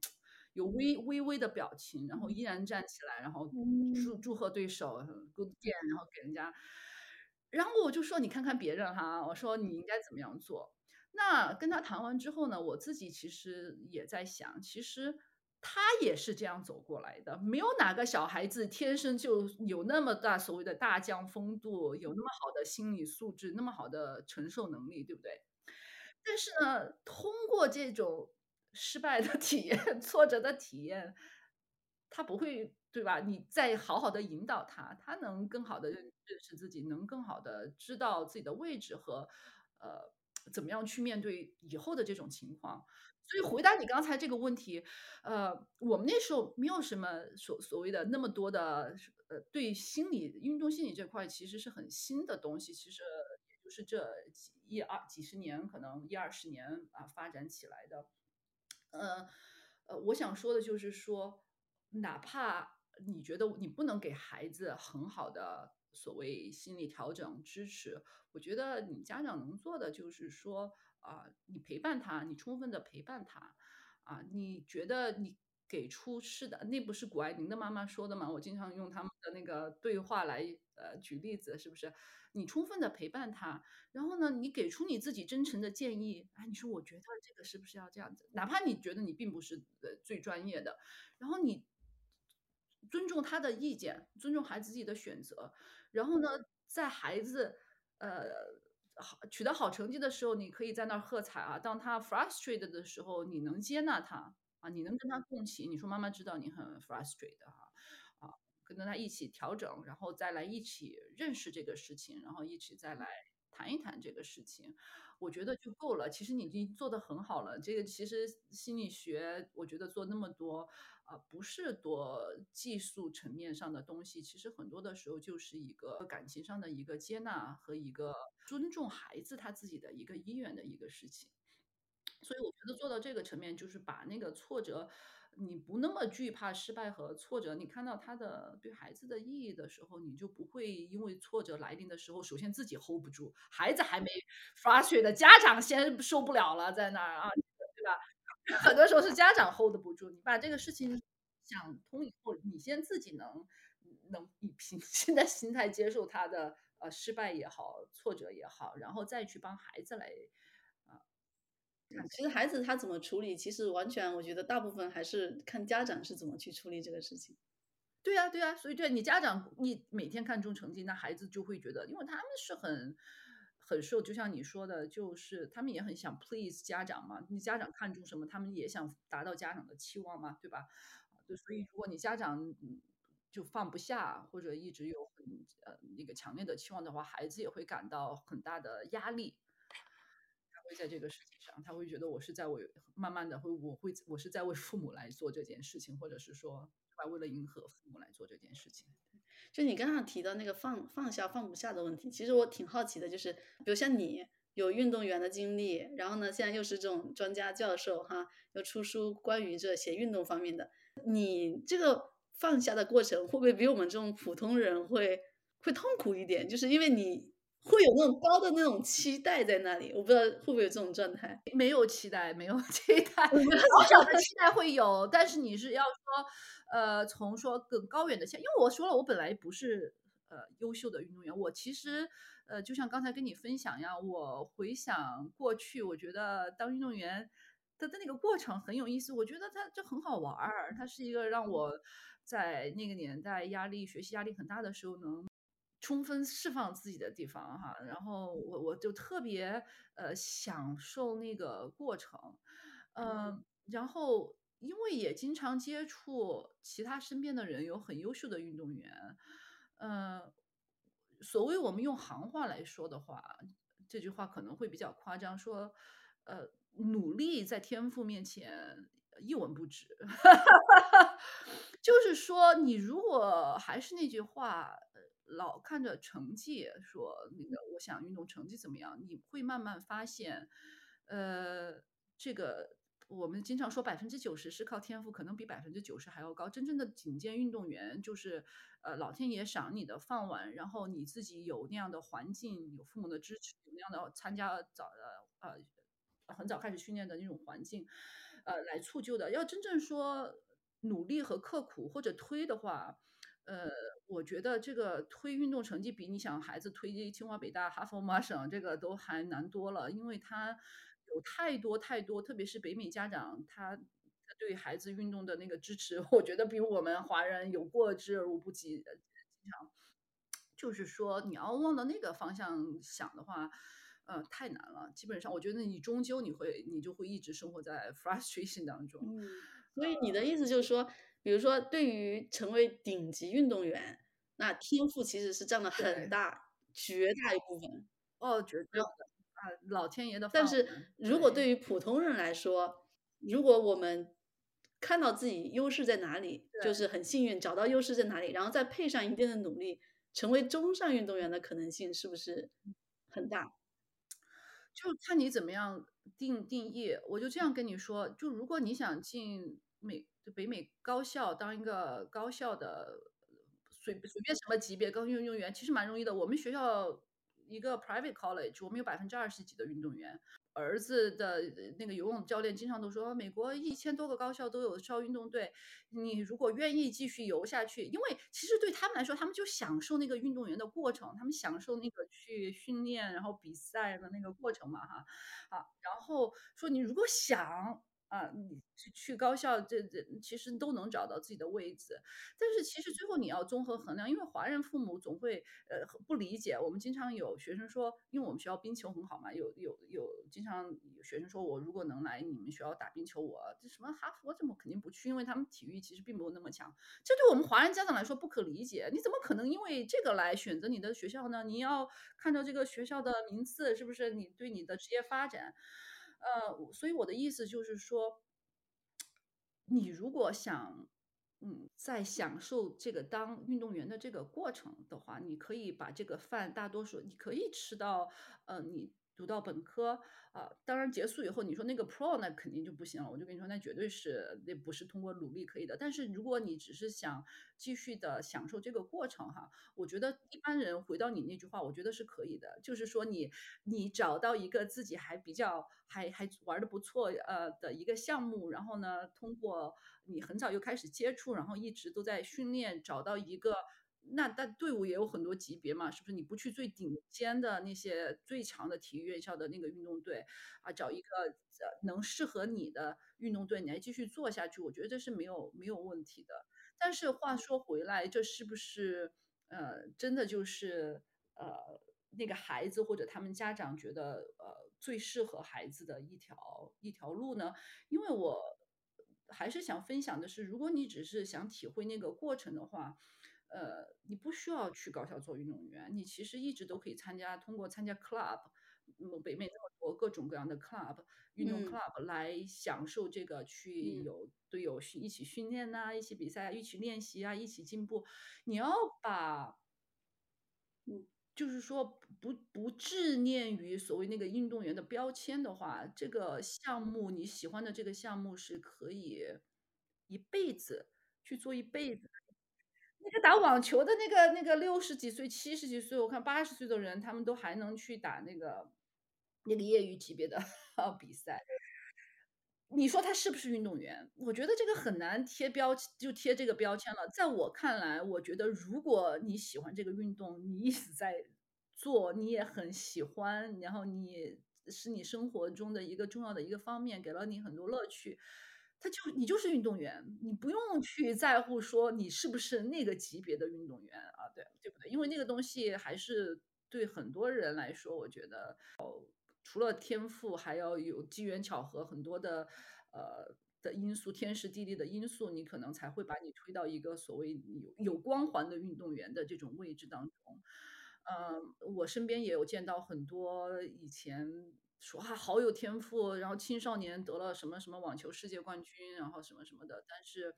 有微微微的表情，然后依然站起来，然后嗯祝祝贺对手，good game，然后给人家，然后我就说你看看别人哈，我说你应该怎么样做。那跟他谈完之后呢，我自己其实也在想，其实他也是这样走过来的，没有哪个小孩子天生就有那么大所谓的大将风度，有那么好的心理素质，那么好的承受能力，对不对？但是呢，通过这种失败的 体验、挫折的体验，他不会，对吧？你再好好的引导他，他能更好的认认识自己，能更好的知道自己的位置和呃怎么样去面对以后的这种情况。所以回答你刚才这个问题，呃，我们那时候没有什么所所谓的那么多的呃，对心理运动心理这块其实是很新的东西，其实也就是这一二几十年，可能一二十年啊发展起来的。呃呃，我想说的就是说，哪怕你觉得你不能给孩子很好的所谓心理调整支持，我觉得你家长能做的就是说啊、你陪伴他，你充分的陪伴他，啊，你觉得你给出是的，那不是谷爱凌的妈妈说的吗？我经常用他们的那个对话来呃举例子，是不是？你充分的陪伴他，然后呢，你给出你自己真诚的建议，哎，你说我觉得这个是不是要这样子？哪怕你觉得你并不是呃最专业的，然后你尊重他的意见，尊重孩子自己的选择，然后呢，在孩子呃好取得好成绩的时候，你可以在那儿喝彩啊；当他 frustrated 的时候，你能接纳他啊，你能跟他共情。你说妈妈知道你很 frustrated 哈、啊，跟着他一起调整，然后再来一起认识这个事情，然后一起再来谈一谈这个事情。我觉得就够了。其实你已经做得很好了。这个其实心理学，我觉得做那么多，啊、不是多技术层面上的东西，其实很多的时候就是一个感情上的一个接纳和一个尊重孩子他自己的一个意愿的一个事情。所以我觉得做到这个层面，就是把那个挫折，你不那么惧怕失败和挫折，你看到他的对孩子的意义的时候，你就不会因为挫折来临的时候，首先自己 hold 不住，孩子还没 frustrate 的，家长先受不了了，在那儿啊，对吧？很多时候是家长 hold 不住，你把这个事情想通以后，你先自己能能以平 静的心态接受他的呃失败也好，挫折也好，然后再去帮孩子来啊。其实孩子他怎么处理，其实完全我觉得大部分还是看家长是怎么去处理这个事情。对呀，对呀，所以对你家长，你每天看重成绩，那孩子就会觉得，因为他们是很很受，就像你说的，就是他们也很想 please 家长嘛。你家长看重什么，他们也想达到家长的期望嘛，对吧？对，所以如果你家长嗯就放不下，或者一直有很呃那个强烈的期望的话，孩子也会感到很大的压力。他会在这个事情上，他会觉得我是在为慢慢的会我会我是在为父母来做这件事情，或者是说对吧，为了迎合父母来做这件事情。就你刚刚提到那个放放下放不下的问题，其实我挺好奇的，就是比如像你有运动员的经历，然后呢，现在又是这种专家教授哈，又出书关于这些运动方面的，你这个放下的过程会不会比我们这种普通人会会痛苦一点？就是因为你会有那种高的那种期待在那里，我不知道会不会有这种状态。没有期待，没有 期待，小小的期待会有，但是你是要说，呃，从说更高远的线，因为我说了，我本来不是呃优秀的运动员，我其实呃就像刚才跟你分享一样，我回想过去，我觉得当运动员他的那个过程很有意思，我觉得它就很好玩儿，它是一个让我在那个年代压力、学习压力很大的时候能。充分释放自己的地方哈，然后我我就特别呃享受那个过程，呃，然后因为也经常接触其他身边的人，有很优秀的运动员，呃，所谓我们用行话来说的话，这句话可能会比较夸张，说呃努力在天赋面前一文不值，就是说你如果还是那句话。老看着成绩说那个，我想运动成绩怎么样？你会慢慢发现，呃，这个我们经常说百分之九十是靠天赋，可能比百分之九十还要高。真正的顶尖运动员就是呃老天爷赏你的饭碗，然后你自己有那样的环境，有父母的支持，有那样的参加早的呃很早开始训练的那种环境，呃来促就的。要真正说努力和刻苦或者推的话。呃，我觉得这个推运动成绩比你想孩子推清华北大哈佛麻省这个都还难多了，因为他有太多太多，特别是北美家长，他对孩子运动的那个支持，我觉得比我们华人有过之而无不及。经常就是说，你要往到那个方向想的话，呃，太难了。基本上，我觉得你终究你会你就会一直生活在 frustration 当中。嗯，所以你的意思就是说。比如说，对于成为顶级运动员，那天赋其实是占了很大、绝大一部分。哦，绝对的啊，老天爷的。但是如果对于普通人来说，如果我们看到自己优势在哪里，就是很幸运找到优势在哪里，然后再配上一定的努力，成为中上运动员的可能性是不是很大？就看你怎么样定定义。我就这样跟你说，就如果你想进美。就北美高校当一个高校的随随便什么级别高运动员，其实蛮容易的。我们学校一个 private college，我们有百分之二十几的运动员。儿子的那个游泳教练经常都说，美国一千多个高校都有校运动队，你如果愿意继续游下去，因为其实对他们来说，他们就享受那个运动员的过程，他们享受那个去训练然后比赛的那个过程嘛，哈，好，然后说你如果想。啊，你去去高校，这这其实都能找到自己的位置，但是其实最后你要综合衡量，因为华人父母总会呃不理解。我们经常有学生说，因为我们学校冰球很好嘛，有有有经常有学生说我如果能来你们学校打冰球，我这什么哈佛怎么肯定不去，因为他们体育其实并没有那么强。这对我们华人家长来说不可理解，你怎么可能因为这个来选择你的学校呢？你要看到这个学校的名次是不是你对你的职业发展？呃，所以我的意思就是说，你如果想，嗯，在享受这个当运动员的这个过程的话，你可以把这个饭，大多数你可以吃到，呃，你。读到本科啊，当然结束以后，你说那个 pro 那肯定就不行了。我就跟你说，那绝对是那不是通过努力可以的。但是如果你只是想继续的享受这个过程哈，我觉得一般人回到你那句话，我觉得是可以的。就是说你你找到一个自己还比较还还玩的不错呃的一个项目，然后呢，通过你很早就开始接触，然后一直都在训练，找到一个。那但队伍也有很多级别嘛，是不是？你不去最顶尖的那些最强的体育院校的那个运动队啊，找一个呃能适合你的运动队，你还继续做下去，我觉得这是没有没有问题的。但是话说回来，这是不是呃真的就是呃那个孩子或者他们家长觉得呃最适合孩子的一条一条路呢？因为我还是想分享的是，如果你只是想体会那个过程的话。呃，你不需要去高校做运动员，你其实一直都可以参加，通过参加 club，嗯，北美那么多各种各样的 club 运动 club 来享受这个去有队友训一起训练呐，一起比赛，一起练习啊，一起进步。你要把，嗯，就是说不不执念于所谓那个运动员的标签的话，这个项目你喜欢的这个项目是可以一辈子去做一辈子。那打网球的那个那个六十几岁、七十几岁，我看八十岁的人，他们都还能去打那个那个业余级别的 比赛。你说他是不是运动员？我觉得这个很难贴标签就贴这个标签了。在我看来，我觉得如果你喜欢这个运动，你一直在做，你也很喜欢，然后你是你生活中的一个重要的一个方面，给了你很多乐趣。他就你就是运动员，你不用去在乎说你是不是那个级别的运动员啊，对对不对？因为那个东西还是对很多人来说，我觉得哦，除了天赋，还要有机缘巧合，很多的呃的因素，天时地利的因素，你可能才会把你推到一个所谓有有光环的运动员的这种位置当中。嗯，我身边也有见到很多以前。说啊，好有天赋，然后青少年得了什么什么网球世界冠军，然后什么什么的，但是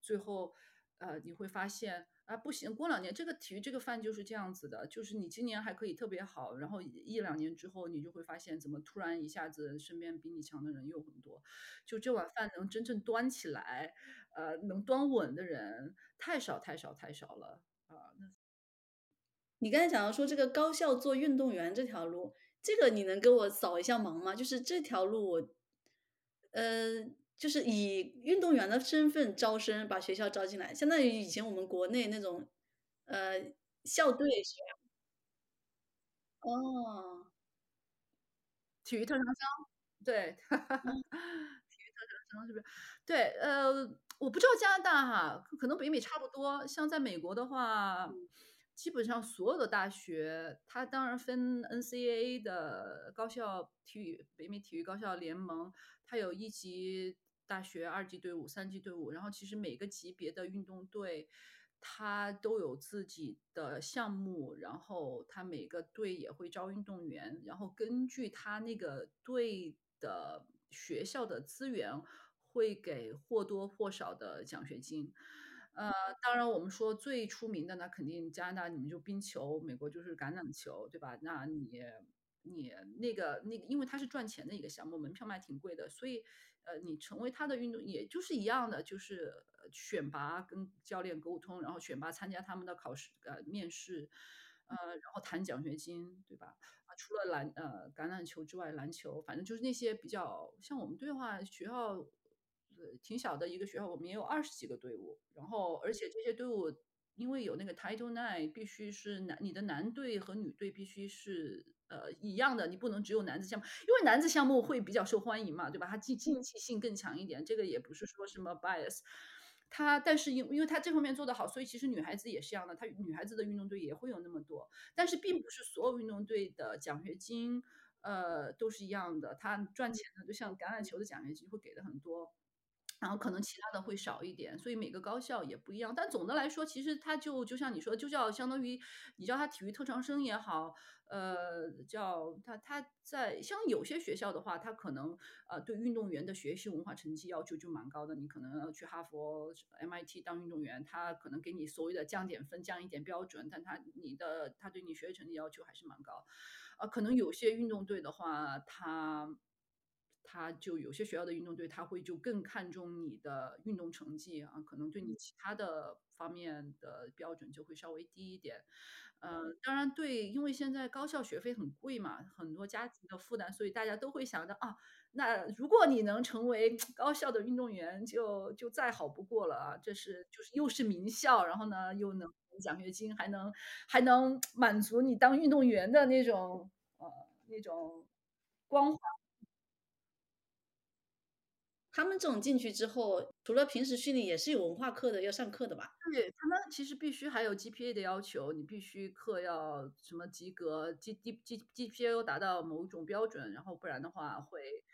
最后，呃，你会发现啊，不行，过两年这个体育这个饭就是这样子的，就是你今年还可以特别好，然后一两年之后，你就会发现怎么突然一下子身边比你强的人又很多，就这碗饭能真正端起来，呃，能端稳的人太少太少太少了啊。那你刚才讲到说这个高校做运动员这条路。这个你能给我扫一下盲吗？就是这条路，我，呃，就是以运动员的身份招生，把学校招进来，相当于以前我们国内那种，呃，校队是吧？哦，体育特长生，对，体育特长生是不是？对，呃，我不知道加拿大哈，可能北美差不多。像在美国的话。基本上所有的大学，它当然分 NCAA 的高校体育，北美体育高校联盟，它有一级大学、二级队伍、三级队伍。然后其实每个级别的运动队，它都有自己的项目，然后它每个队也会招运动员，然后根据他那个队的学校的资源，会给或多或少的奖学金。呃，当然，我们说最出名的那肯定加拿大，你们就冰球；美国就是橄榄球，对吧？那你你那个那个，因为它是赚钱的一个项目，门票卖挺贵的，所以呃，你成为他的运动也就是一样的，就是选拔跟教练沟通，然后选拔参加他们的考试呃面试，呃，然后谈奖学金，对吧？啊，除了篮呃橄榄球之外，篮球反正就是那些比较像我们对话，学校挺小的一个学校，我们也有二十几个队伍，然后而且这些队伍因为有那个 Title Nine，必须是男你的男队和女队必须是呃一样的，你不能只有男子项目，因为男子项目会比较受欢迎嘛，对吧？它竞竞技性更强一点，这个也不是说什么 bias。他但是因因为他这方面做得好，所以其实女孩子也是一样的，她女孩子的运动队也会有那么多，但是并不是所有运动队的奖学金，呃，都是一样的。他赚钱的就像橄榄球的奖学金会给的很多，然后可能其他的会少一点，所以每个高校也不一样。但总的来说，其实它就就像你说，就叫相当于你叫他体育特长生也好，呃，叫他他在像有些学校的话，他可能呃对运动员的学习文化成绩要求就蛮高的。你可能要去哈佛、MIT 当运动员，他可能给你所谓的降点分、降一点标准，但他你的他对你学习成绩要求还是蛮高。呃，可能有些运动队的话，他他就有些学校的运动队，他会就更看重你的运动成绩啊，可能对你其他的方面的标准就会稍微低一点。嗯，当然对，因为现在高校学费很贵嘛，很多家庭的负担，所以大家都会想着啊，那如果你能成为高校的运动员，就就再好不过了啊。这是就是又是名校，然后呢又能奖学金，还能还能满足你当运动员的那种呃那种光环。他们这种进去之后，除了平时训练，也是有文化课的，要上课的吧？对，他们其实必须还有 GPA 的要求，你必须课要什么及格，G D G GPA 要达到某种标准，然后不然的话会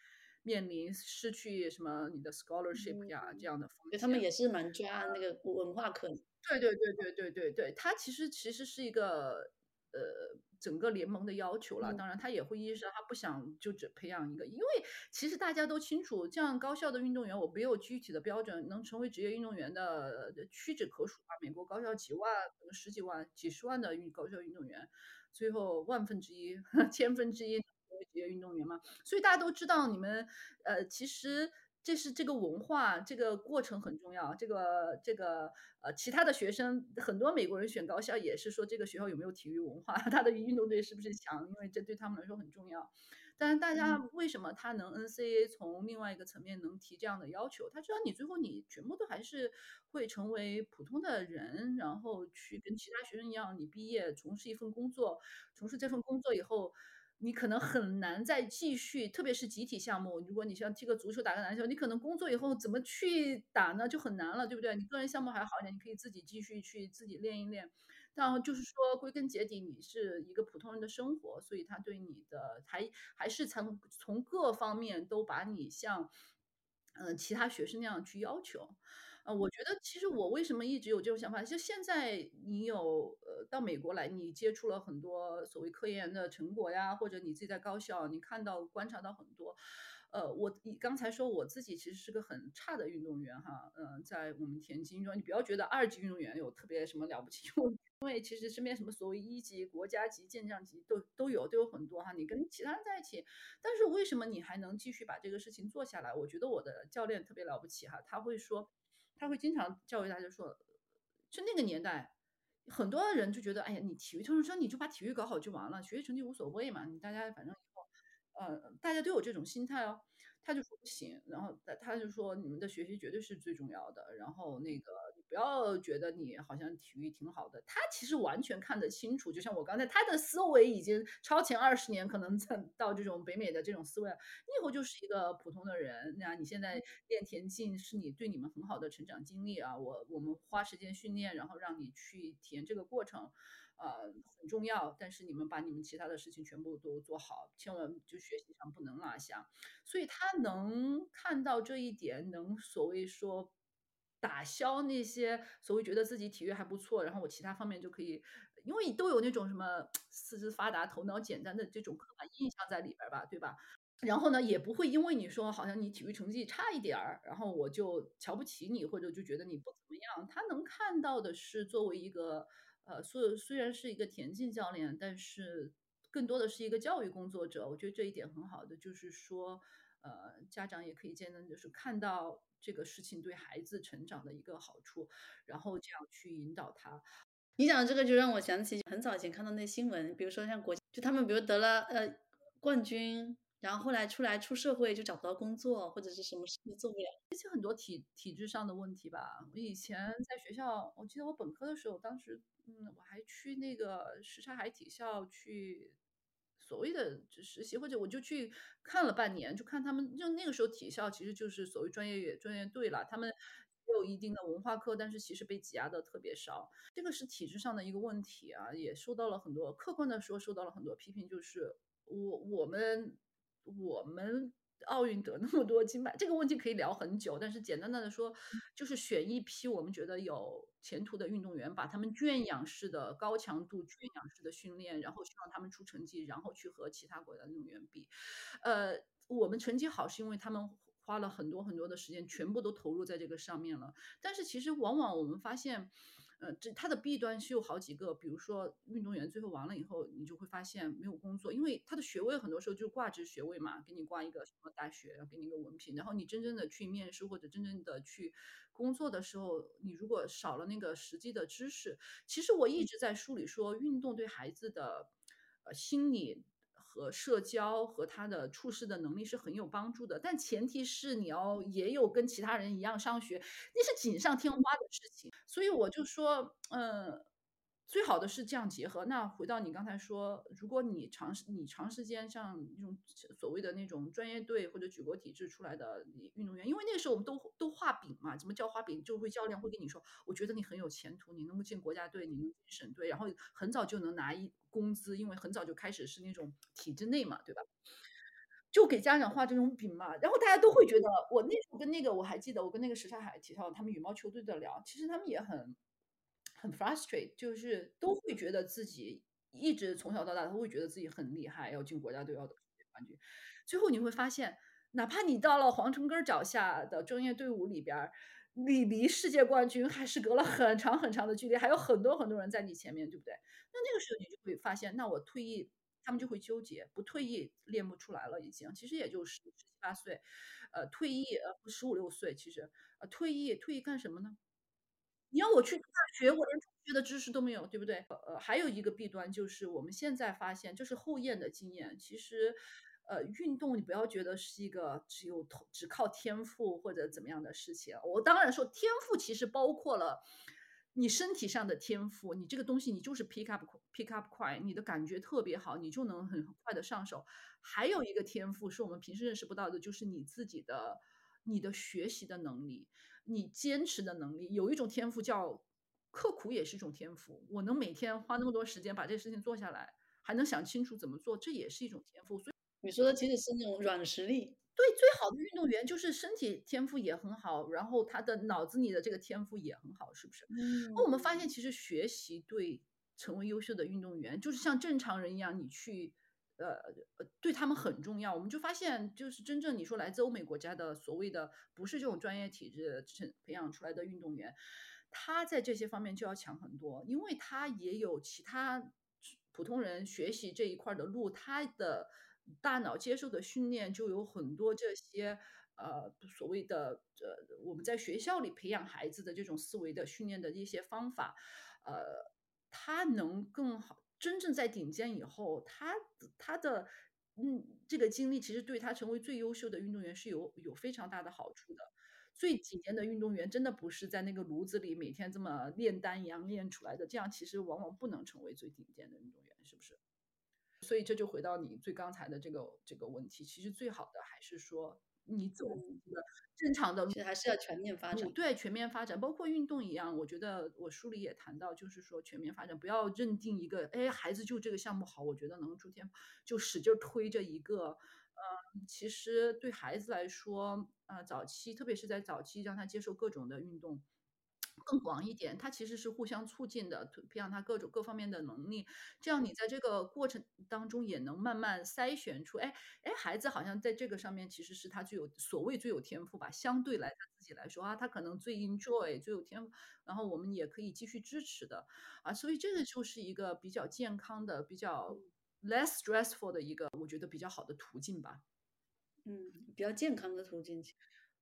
面临失去什么你的 scholarship 呀这样的风对，他们。也是蛮抓那个文化课的。对对对对对对对，它其实其实是一个呃整个联盟的要求了。嗯，当然，他也会意识到他不想就只培养一个，因为其实大家都清楚，这样高校的运动员，我没有具体的标准，能成为职业运动员的呃屈指可数啊。美国高校几万、十几万、几十万的运高校运动员，最后万分之一、千分之一成为职业运动员嘛。所以大家都知道，你们呃，其实这是这个文化，这个过程很重要。这个这个呃，其他的学生很多美国人选高校也是说这个学校有没有体育文化，他的运动队是不是强，因为这对他们来说很重要。但是大家嗯，为什么他能 NCAA 从另外一个层面能提这样的要求？他知道你最后你全部都还是会成为普通的人，然后去跟其他学生一样，你毕业从事一份工作，从事这份工作以后，你可能很难再继续，特别是集体项目，如果你像踢个足球、打个篮球，你可能工作以后怎么去打呢？就很难了，对不对？你个人项目还好一点，你可以自己继续去自己练一练。但就是说，归根结底，你是一个普通人的生活，所以他对你的还还是从从各方面都把你像，呃，其他学生那样去要求。呃，我觉得其实我为什么一直有这种想法，就现在你有呃到美国来，你接触了很多所谓科研的成果呀，或者你自己在高校，你看到观察到很多。呃，我你刚才说我自己其实是个很差的运动员哈，嗯、在我们田径中，你不要觉得二级运动员有特别什么了不起，因为其实身边什么所谓一级、国家级、健将级都都有，都有很多哈。你跟其他人在一起，但是为什么你还能继续把这个事情做下来？我觉得我的教练特别了不起哈，他会说，他会经常教育大家说，就那个年代，很多人就觉得，哎呀，你体育特长生你就把体育搞好就完了，学习成绩无所谓嘛，你大家反正以后，呃，大家都有这种心态哦。他就说不行，然后他他就说你们的学习绝对是最重要的，然后那个不要觉得你好像体育挺好的，他其实完全看得清楚，就像我刚才，他的思维已经超前二十年，可能在到这种北美的这种思维了，你以后就是一个普通的人，那你现在练田径是你对你们很好的成长经历啊，我我们花时间训练，然后让你去体验这个过程，呃，很重要，但是你们把你们其他的事情全部都做好，千万就学习上不能落下。所以他能看到这一点，能所谓说打消那些所谓觉得自己体育还不错，然后我其他方面就可以，因为都有那种什么四肢发达、头脑简单的这种刻板印象在里边吧，对吧？然后呢，也不会因为你说好像你体育成绩差一点儿，然后我就瞧不起你，或者就觉得你不怎么样。他能看到的是，作为一个呃，虽虽然是一个田径教练，但是更多的是一个教育工作者，我觉得这一点很好的，就是说，呃，家长也可以见到就是看到这个事情对孩子成长的一个好处，然后这样去引导他。你讲的这个就让我想起很早以前看到那新闻，比如说像国就他们比如得了呃冠军。然后后来出来出社会就找不到工作，或者是什么事都做不了，这些很多体体制上的问题吧。我以前在学校，我记得我本科的时候，当时嗯，我还去那个什刹海体校去所谓的实习，或者我就去看了半年，就看他们，就那个时候体校其实就是所谓专业专业队了，他们有一定的文化课，但是其实被挤压的特别少，这个是体制上的一个问题啊，也受到了很多客观的说受到了很多批评，就是我我们。我们奥运得那么多金牌，这个问题可以聊很久。但是简单的说，就是选一批我们觉得有前途的运动员，把他们圈养式的高强度圈养式的训练，然后希望他们出成绩，然后去和其他国家运动员比。呃，我们成绩好是因为他们花了很多很多的时间，全部都投入在这个上面了。但是其实往往我们发现。呃，这它的弊端是有好几个，比如说运动员最后完了以后，你就会发现没有工作，因为他的学位很多时候就挂职学位嘛，给你挂一个什么大学，要给你一个文凭，然后你真正的去面试或者真正的去工作的时候，你如果少了那个实际的知识，其实我一直在梳理说，运动对孩子的呃心理。和社交和他的处事的能力是很有帮助的，但前提是你要也有跟其他人一样上学，那是锦上添花的事情。所以我就说，嗯。最好的是这样结合。那回到你刚才说，如果你长时你长时间像那种所谓的那种专业队或者举国体制出来的运动员，因为那个时候我们都都画饼嘛，怎么叫画饼？就会教练会跟你说，我觉得你很有前途，你能够进国家队，你能进省队，然后很早就能拿一工资，因为很早就开始是那种体制内嘛，对吧？就给家长画这种饼嘛，然后大家都会觉得，我那时候跟那个我还记得，我跟那个什刹海体校他们羽毛球队的聊，其实他们也很。很 frustrate，就是都会觉得自己一直从小到大，他会觉得自己很厉害，要进国家队，要得冠军。最后你会发现，哪怕你到了皇城根儿脚下的专业队伍里边，你离世界冠军还是隔了很长很长的距离，还有很多很多人在你前面，对不对？那那个时候你就会发现，那我退役，他们就会纠结，不退役练不出来了，已经，其实也就十十七八岁，呃，退役呃十五六岁，其实呃退役退役干什么呢？你要我去大学，我连中学的知识都没有，对不对？呃，还有一个弊端就是我们现在发现，就是后验的经验。其实，呃，运动你不要觉得是一个只有只靠天赋或者怎么样的事情。我当然说天赋其实包括了你身体上的天赋，你这个东西你就是 pick up pick up 快，你的感觉特别好，你就能很快的上手。还有一个天赋是我们平时认识不到的，就是你自己的。你的学习的能力，你坚持的能力，有一种天赋叫刻苦，也是一种天赋。我能每天花那么多时间把这个事情做下来，还能想清楚怎么做，这也是一种天赋。所以你说的其实是那种软实力。对，最好的运动员就是身体天赋也很好，然后他的脑子里的这个天赋也很好，是不是？嗯。那我们发现，其实学习对成为优秀的运动员，就是像正常人一样，你去。呃，对他们很重要。我们就发现，就是真正你说来自欧美国家的所谓的不是这种专业体制培养出来的运动员，他在这些方面就要强很多，因为他也有其他普通人学习这一块的路，他的大脑接受的训练就有很多这些呃所谓的呃我们在学校里培养孩子的这种思维的训练的一些方法，呃，他能更好。真正在顶尖以后，他他的嗯，这个经历其实对他成为最优秀的运动员是有有非常大的好处的。最顶尖的运动员真的不是在那个炉子里每天这么炼丹一样练出来的，这样其实往往不能成为最顶尖的运动员，是不是？所以这就回到你最刚才的这个这个问题，其实最好的还是说。你走的正常的，其实还是要全面发展。对，全面发展，包括运动一样。我觉得我书里也谈到，就是说全面发展，不要认定一个，哎，孩子就这个项目好，我觉得能出天，就使劲推着一个。嗯，其实对孩子来说，呃，早期，特别是在早期，让他接受各种的运动。更广一点，它其实是互相促进的，培养他各种各方面的能力。这样你在这个过程当中也能慢慢筛选出，哎哎，孩子好像在这个上面其实是他最有所谓最有天赋吧，相对来他自己来说啊，他可能最 enjoy 最有天赋，然后我们也可以继续支持的啊。所以这个就是一个比较健康的、比较 less stressful 的一个我觉得比较好的途径吧。嗯，比较健康的途径。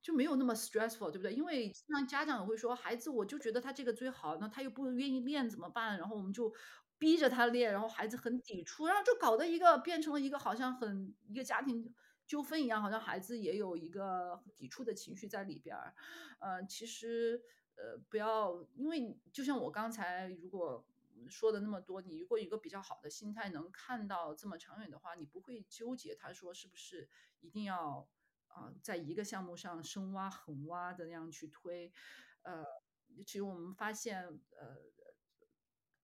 就没有那么 stressful，对不对？因为经常家长也会说，孩子我就觉得他这个最好，那他又不愿意练怎么办？然后我们就逼着他练，然后孩子很抵触，然后就搞得一个变成了一个好像很一个家庭纠纷一样，好像孩子也有一个抵触的情绪在里边儿。呃，其实呃不要，因为就像我刚才如果说的那么多，你如果一个比较好的心态，能看到这么长远的话，你不会纠结他说是不是一定要。啊，在一个项目上深挖横挖的那样去推，呃，其实我们发现，呃，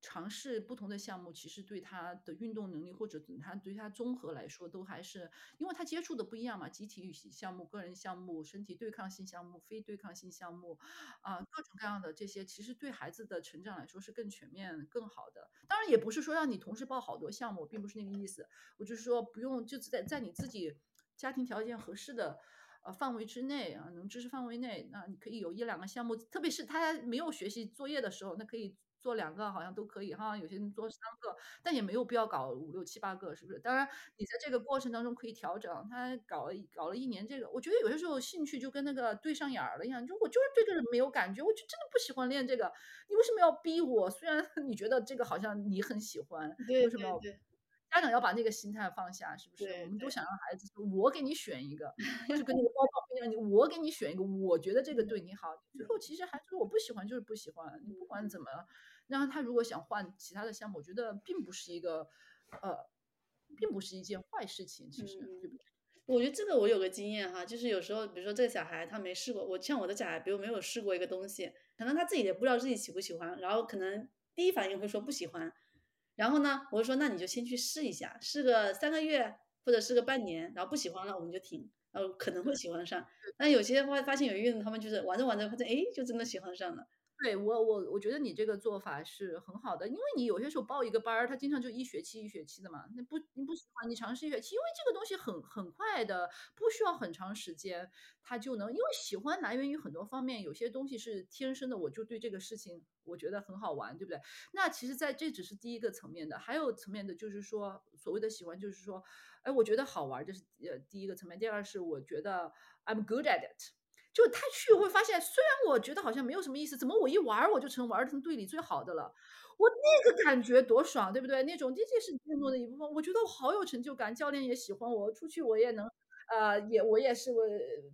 尝试不同的项目，其实对他的运动能力或者他对他综合来说，都还是因为他接触的不一样嘛，集体项目、个人项目、身体对抗性项目、非对抗性项目，啊，各种各样的这些，其实对孩子的成长来说是更全面、更好的。当然，也不是说让你同时报好多项目，并不是那个意思，我就是说不用，就是在在你自己。家庭条件合适的，呃范围之内啊，能支持范围内，那你可以有一两个项目，特别是他没有学习作业的时候，那可以做两个，好像都可以哈。有些人做三个，但也没有必要搞五六七八个，是不是？当然，你在这个过程当中可以调整。他搞了搞了一年这个，我觉得有些时候兴趣就跟那个对上眼儿了一样，就我就是对这个没有感觉，我就真的不喜欢练这个。你为什么要逼我？虽然 你觉得这个好像你很喜欢，为什么要？家长要把那个心态放下，是不是？我们都想让孩子说：“我给你选一个，就跟那个包包一样，你我给你选一个，我觉得这个对你好。”最后其实孩子说：“我不喜欢，就是不喜欢。”你不管怎么，然后他如果想换其他的项目，我觉得并不是一个呃，并不是一件坏事情。其实，对不对？我觉得这个我有个经验哈，就是有时候，比如说这个小孩他没试过，我像我的小孩，比如没有试过一个东西，可能他自己也不知道自己喜不喜欢，然后可能第一反应会说不喜欢。然后呢，我就说那你就先去试一下，试个三个月或者试个半年，然后不喜欢了我们就停，然后可能会喜欢上。但有些会发现有运动，他们就是玩着玩着发现，哎，就真的喜欢上了。对我我我觉得你这个做法是很好的，因为你有些时候报一个班儿，他经常就一学期一学期的嘛，那不你不喜欢你尝试一学期，因为这个东西很很快的，不需要很长时间，他就能因为喜欢来源于很多方面，有些东西是天生的，我就对这个事情我觉得很好玩，对不对？那其实在这只是第一个层面的，还有层面的就是说所谓的喜欢，就是说，哎，我觉得好玩，这是呃第一个层面，第二是我觉得 I'm good at it。就他去会发现，虽然我觉得好像没有什么意思，怎么我一玩我就成玩儿成队里最好的了？我那个感觉多爽，对不对？那种这这是运动的一部分，我觉得我好有成就感，教练也喜欢我，出去我也能，呃，也我也是我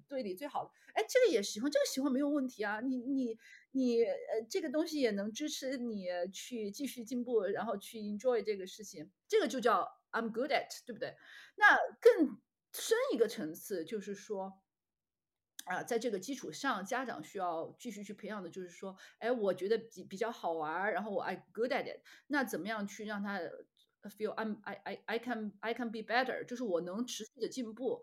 队里最好的。哎，这个也喜欢，这个喜欢没有问题啊。你你你，呃，这个东西也能支持你去继续进步，然后去 enjoy 这个事情，这个就叫 I'm good at，对不对？那更深一个层次就是说。啊，在这个基础上，家长需要继续去培养的，就是说，哎，我觉得比比较好玩，然后我 I good at it，那怎么样去让他 feel I'm I I I can I can be better，就是我能持续的进步，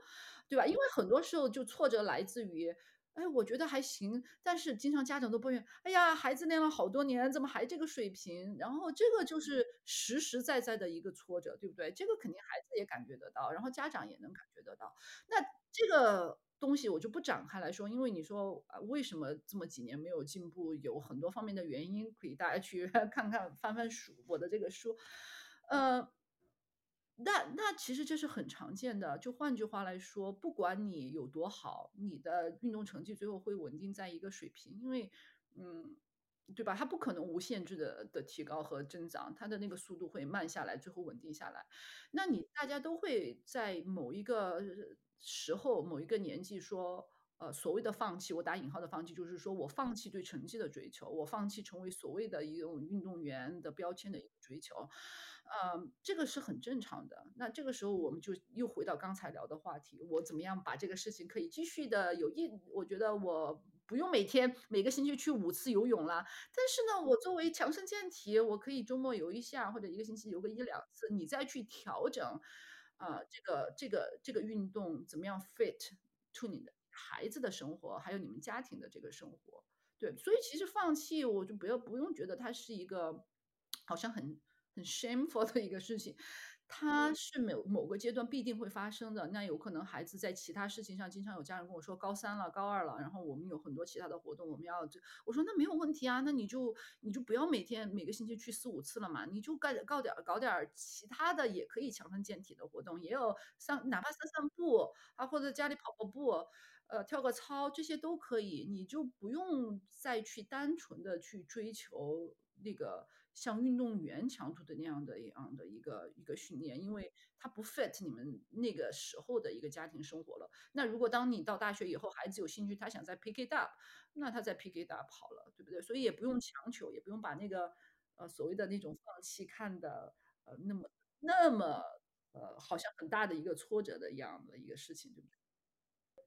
对吧？因为很多时候就挫折来自于，哎，我觉得还行，但是经常家长都抱怨，哎呀，孩子练了好多年，怎么还这个水平？然后这个就是实实在在的一个挫折，对不对？这个肯定孩子也感觉得到，然后家长也能感觉得到，那这个。东西我就不展开来说，因为你说啊，为什么这么几年没有进步，有很多方面的原因，可以大家去 看看翻翻书我的这个书，呃，那那其实这是很常见的。就换句话来说，不管你有多好，你的运动成绩最后会稳定在一个水平，因为嗯，对吧？它不可能无限制的的提高和增长，它的那个速度会慢下来，最后稳定下来。那你大家都会在某一个。时候某一个年纪说，呃，所谓的放弃，我打引号的放弃，就是说我放弃对成绩的追求，我放弃成为所谓的一种运动员的标签的一个追求，呃，这个是很正常的。那这个时候我们就又回到刚才聊的话题，我怎么样把这个事情可以继续的有意？我觉得我不用每天每个星期去五次游泳了，但是呢，我作为强身健体，我可以周末游一下，或者一个星期游个一两次，你再去调整。啊，这个这个这个运动怎么样 fit to 你的孩子的生活，还有你们家庭的这个生活？对，所以其实放弃，我就不要不用觉得它是一个好像很很 shameful 的一个事情，它是某某个阶段必定会发生的。那有可能孩子在其他事情上，经常有家人跟我说，高三了、高二了，然后我们有很多其他的活动，我们要这。我说那没有问题啊，那你就你就不要每天每个星期去四五次了嘛，你就干搞点搞点其他的，也可以强身健体的活动，也有散哪怕散散步啊，或者家里跑跑步，呃，跳个操，这些都可以，你就不用再去单纯的去追求那个。像运动员强度的那样的一样的一个一个训练，因为它不 fit 你们那个时候的一个家庭生活了。那如果当你到大学以后，孩子有兴趣，他想再 pick it up，那他再 pick it up 好了，对不对？所以也不用强求，也不用把那个呃所谓的那种放弃看的呃那么那么呃好像很大的一个挫折的一样的一个事情，对不对？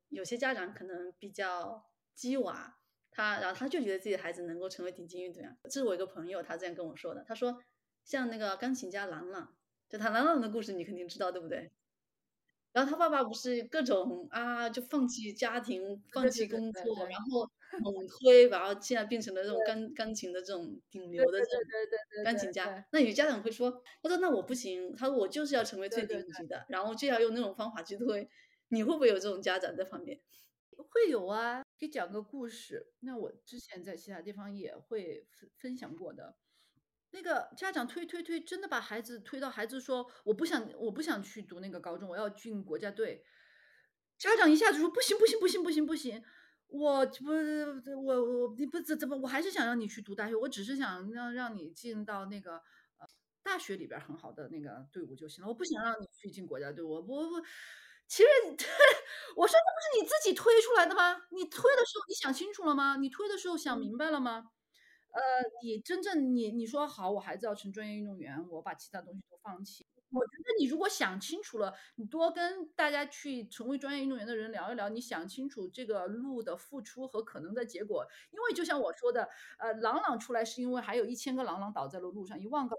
有些家长可能比较鸡娃。他，然后他就觉得自己的孩子能够成为顶级运动员。这是我一个朋友，他这样跟我说的。他说，像那个钢琴家郎朗，就他郎朗的故事，你肯定知道，对不对？然后他爸爸不是各种啊，就放弃家庭，放弃工作，然后猛推，然后现在变成了这种钢钢琴的这种顶流的这种钢琴家。那有家长会说，他说那我不行，他说我就是要成为最顶级的，然后就要用那种方法去推。你会不会有这种家长这方面？会有啊。给讲个故事，那我之前在其他地方也会分分享过的。那个家长推推推，真的把孩子推到孩子说我不想我不想去读那个高中，我要进国家队。家长一下子说不行不行不行不行不行，我不我我你不怎怎么我还是想让你去读大学，我只是想让让你进到那个呃大学里边很好的那个队伍就行了，我不想让你去进国家队，我我我。其实，我说那不是你自己推出来的吗？你推的时候你想清楚了吗？你推的时候想明白了吗？呃，你真正你你说好，我孩子要成专业运动员，我把其他东西都放弃。我觉得你如果想清楚了，你多跟大家去成为专业运动员的人聊一聊，你想清楚这个路的付出和可能的结果。因为就像我说的，呃，朗朗出来是因为还有一千个朗朗倒在了路上，一万个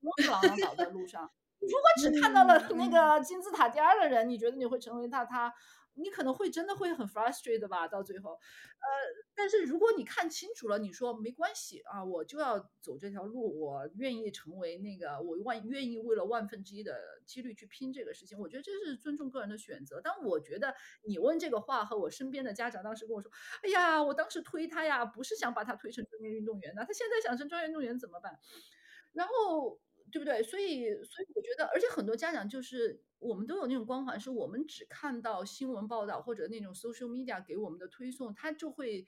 一万个朗朗倒在路上。如果只看到了那个金字塔尖儿的人，你觉得你会成为他？他，你可能会真的会很 frustrated 吧？到最后，呃，但是如果你看清楚了，你说没关系啊，我就要走这条路，我愿意成为那个，我万愿意为了万分之一的几率去拼这个事情。我觉得这是尊重个人的选择。但我觉得你问这个话和我身边的家长当时跟我说：“哎呀，我当时推他呀，不是想把他推成专业运动员的，他现在想成专业运动员怎么办？”然后。对不对？所以，所以我觉得，而且很多家长就是我们都有那种光环，是我们只看到新闻报道或者那种 social media 给我们的推送，他就会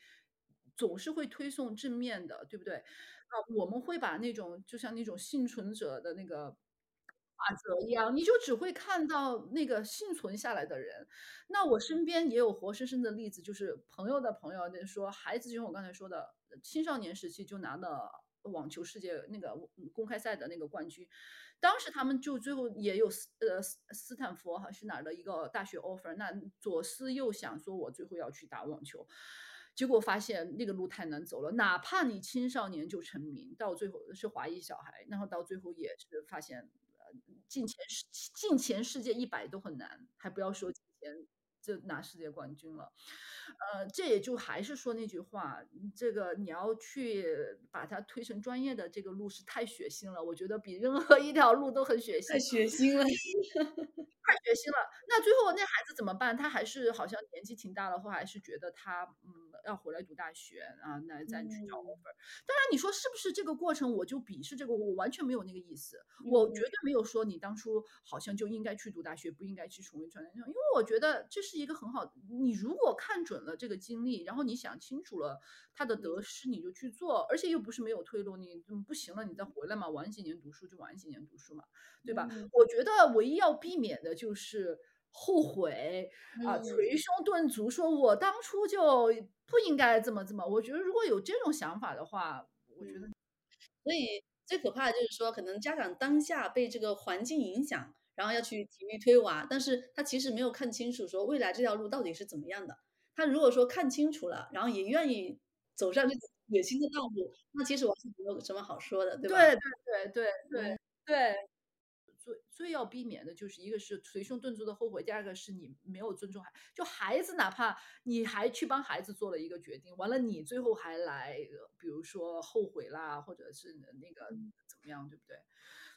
总是会推送正面的，对不对？啊，我们会把那种就像那种幸存者的那个法则一样，你就只会看到那个幸存下来的人。那我身边也有活生生的例子，就是朋友的朋友在说，孩子就像我刚才说的，青少年时期就拿了。网球世界那个公开赛的那个冠军，当时他们就最后也有斯呃斯坦福还是哪儿的一个大学 offer，那左思右想说，我最后要去打网球，结果发现那个路太难走了，哪怕你青少年就成名，到最后是华裔小孩，然后到最后也是发现呃进前世进前世界一百都很难，还不要说进前。就拿世界冠军了，呃，这也就还是说那句话，这个你要去把它推成专业的这个路是太血腥了，我觉得比任何一条路都很血腥，太血腥了，太血腥了。那最后那孩子怎么办？他还是好像年纪挺大了，后还是觉得他嗯要回来读大学啊，那再去找 offer。当然你说是不是这个过程我就鄙视这个？我完全没有那个意思，我绝对没有说你当初好像就应该去读大学，不应该去成为专业，因为我觉得这是。一个很好，你如果看准了这个经历，然后你想清楚了它的得失，你就去做，而且又不是没有退路，你不行了，你再回来嘛，晚几年读书就晚几年读书嘛，对吧？我觉得唯一要避免的就是后悔啊，捶胸顿足，说我当初就不应该这么这么。我觉得如果有这种想法的话，我觉得，所以最可怕的就是说，可能家长当下被这个环境影响。然后要去体力推娃，但是他其实没有看清楚，说未来这条路到底是怎么样的。他如果说看清楚了，然后也愿意走上这个野心的道路，那其实我是没有什么好说的，对吧？对对对对对对。最最要避免的就是一个是捶胸顿足的后悔，第二个是你没有尊重孩，就孩子哪怕你还去帮孩子做了一个决定，完了你最后还来，比如说后悔啦，或者是那个怎么样，对不对？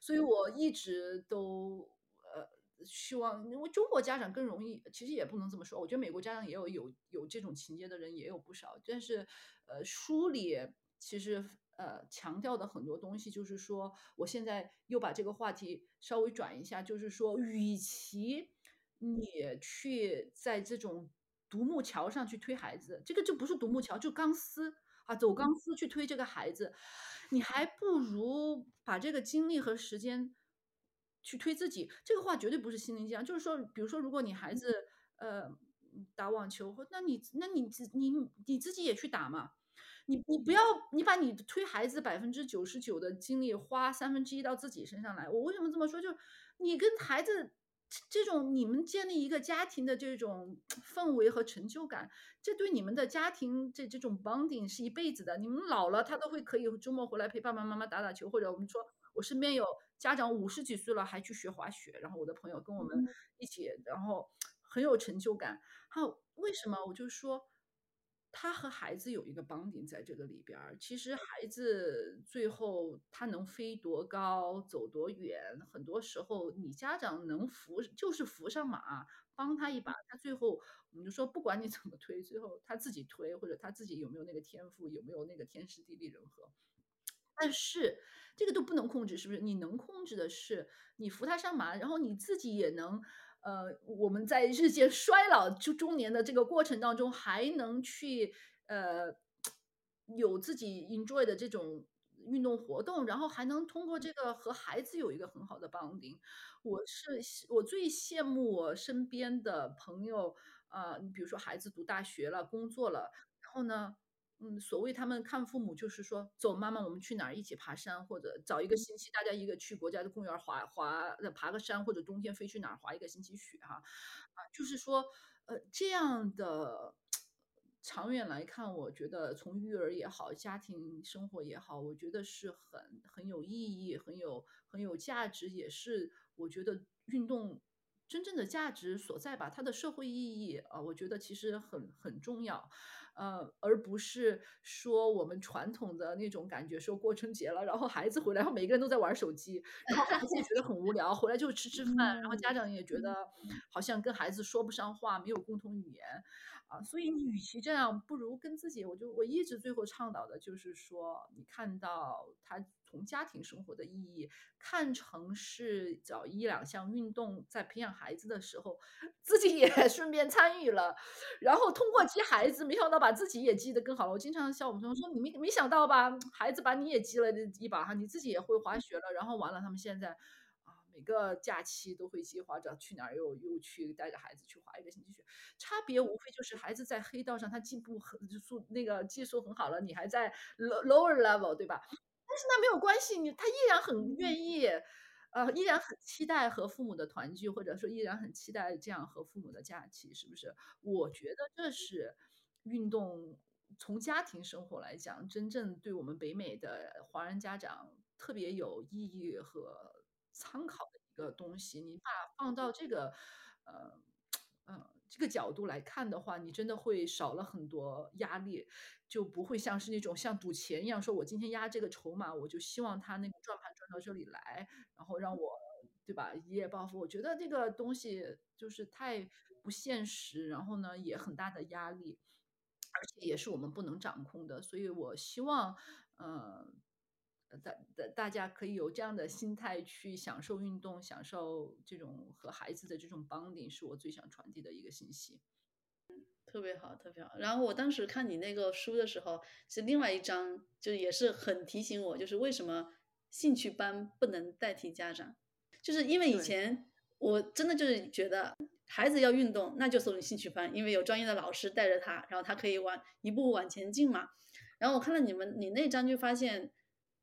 所以我一直都呃希望，因为中国家长更容易，其实也不能这么说。我觉得美国家长也有有有这种情节的人也有不少，但是，呃，书里其实呃强调的很多东西，就是说，我现在又把这个话题稍微转一下，就是说，与其你去在这种独木桥上去推孩子，这个就不是独木桥，就钢丝啊，走钢丝去推这个孩子，你还不如把这个精力和时间。去推自己，这个话绝对不是心灵鸡汤。就是说，比如说，如果你孩子呃打网球，那你那你自你你自己也去打嘛。你你不要你把你推孩子百分之九十九的精力花三分之一到自己身上来。我为什么这么说？就你跟孩子这种你们建立一个家庭的这种氛围和成就感，这对你们的家庭这这种 bonding 是一辈子的。你们老了，他都会可以周末回来陪爸爸妈妈打打球，或者我们说。我身边有家长五十几岁了还去学滑雪，然后我的朋友跟我们一起，然后很有成就感。还有为什么？我就说他和孩子有一个绑定在这个里边儿。其实孩子最后他能飞多高，走多远，很多时候你家长能扶就是扶上马，帮他一把。他最后我们就说，不管你怎么推，最后他自己推，或者他自己有没有那个天赋，有没有那个天时地利人和。但是这个都不能控制，是不是？你能控制的是你扶他上马，然后你自己也能，呃，我们在日渐衰老就中年的这个过程当中，还能去呃有自己 enjoy 的这种运动活动，然后还能通过这个和孩子有一个很好的 bonding。我是我最羡慕我身边的朋友，啊，你比如说孩子读大学了，工作了，然后呢？嗯，所谓他们看父母，就是说，走，妈妈，我们去哪儿一起爬山，或者找一个星期，大家一个去国家的公园滑滑，爬个山，或者冬天飞去哪儿滑一个星期雪，哈，啊，就是说，呃，这样的长远来看，我觉得从育儿也好，家庭生活也好，我觉得是很很有意义，很有很有价值，也是我觉得运动。真正的价值所在吧，它的社会意义啊，我觉得其实很很重要，呃，而不是说我们传统的那种感觉，说过春节了，然后孩子回来，然后每个人都在玩手机，然后孩子也觉得很无聊，回来就吃吃饭，然后家长也觉得好像跟孩子说不上话，没有共同语言。啊，所以你与其这样，不如跟自己。我就我一直最后倡导的就是说，你看到他从家庭生活的意义，看成是找一两项运动，在培养孩子的时候，自己也 顺便参与了，然后通过激孩子，没想到把自己也激得更好了。我经常笑我们同学说，你没没想到吧，孩子把你也激了一把哈，你自己也会滑雪了，然后完了，他们现在啊。每个假期都会计划着去哪儿，又又去带着孩子去滑一个星期雪。差别无非就是孩子在黑道上他进步很速，那个技术很好了，你还在 lower level，对吧？但是那没有关系，你他依然很愿意，呃，依然很期待和父母的团聚，或者说依然很期待这样和父母的假期，是不是？我觉得这是运动从家庭生活来讲，真正对我们北美的华人家长特别有意义和。参考的一个东西，你把放到这个，呃，呃，这个角度来看的话，你真的会少了很多压力，就不会像是那种像赌钱一样，说我今天压这个筹码，我就希望他那个转盘转到这里来，然后让我，对吧？一夜暴富，我觉得这个东西就是太不现实，然后呢，也很大的压力，而且也是我们不能掌控的，所以我希望，呃。大大大家可以有这样的心态去享受运动，享受这种和孩子的这种 bonding，是我最想传递的一个信息。特别好，特别好。然后我当时看你那个书的时候，是另外一章，就也是很提醒我，就是为什么兴趣班不能代替家长，就是因为以前我真的就是觉得孩子要运动，那就送兴趣班，因为有专业的老师带着他，然后他可以往一步往前进嘛。然后我看了你们你那章，就发现。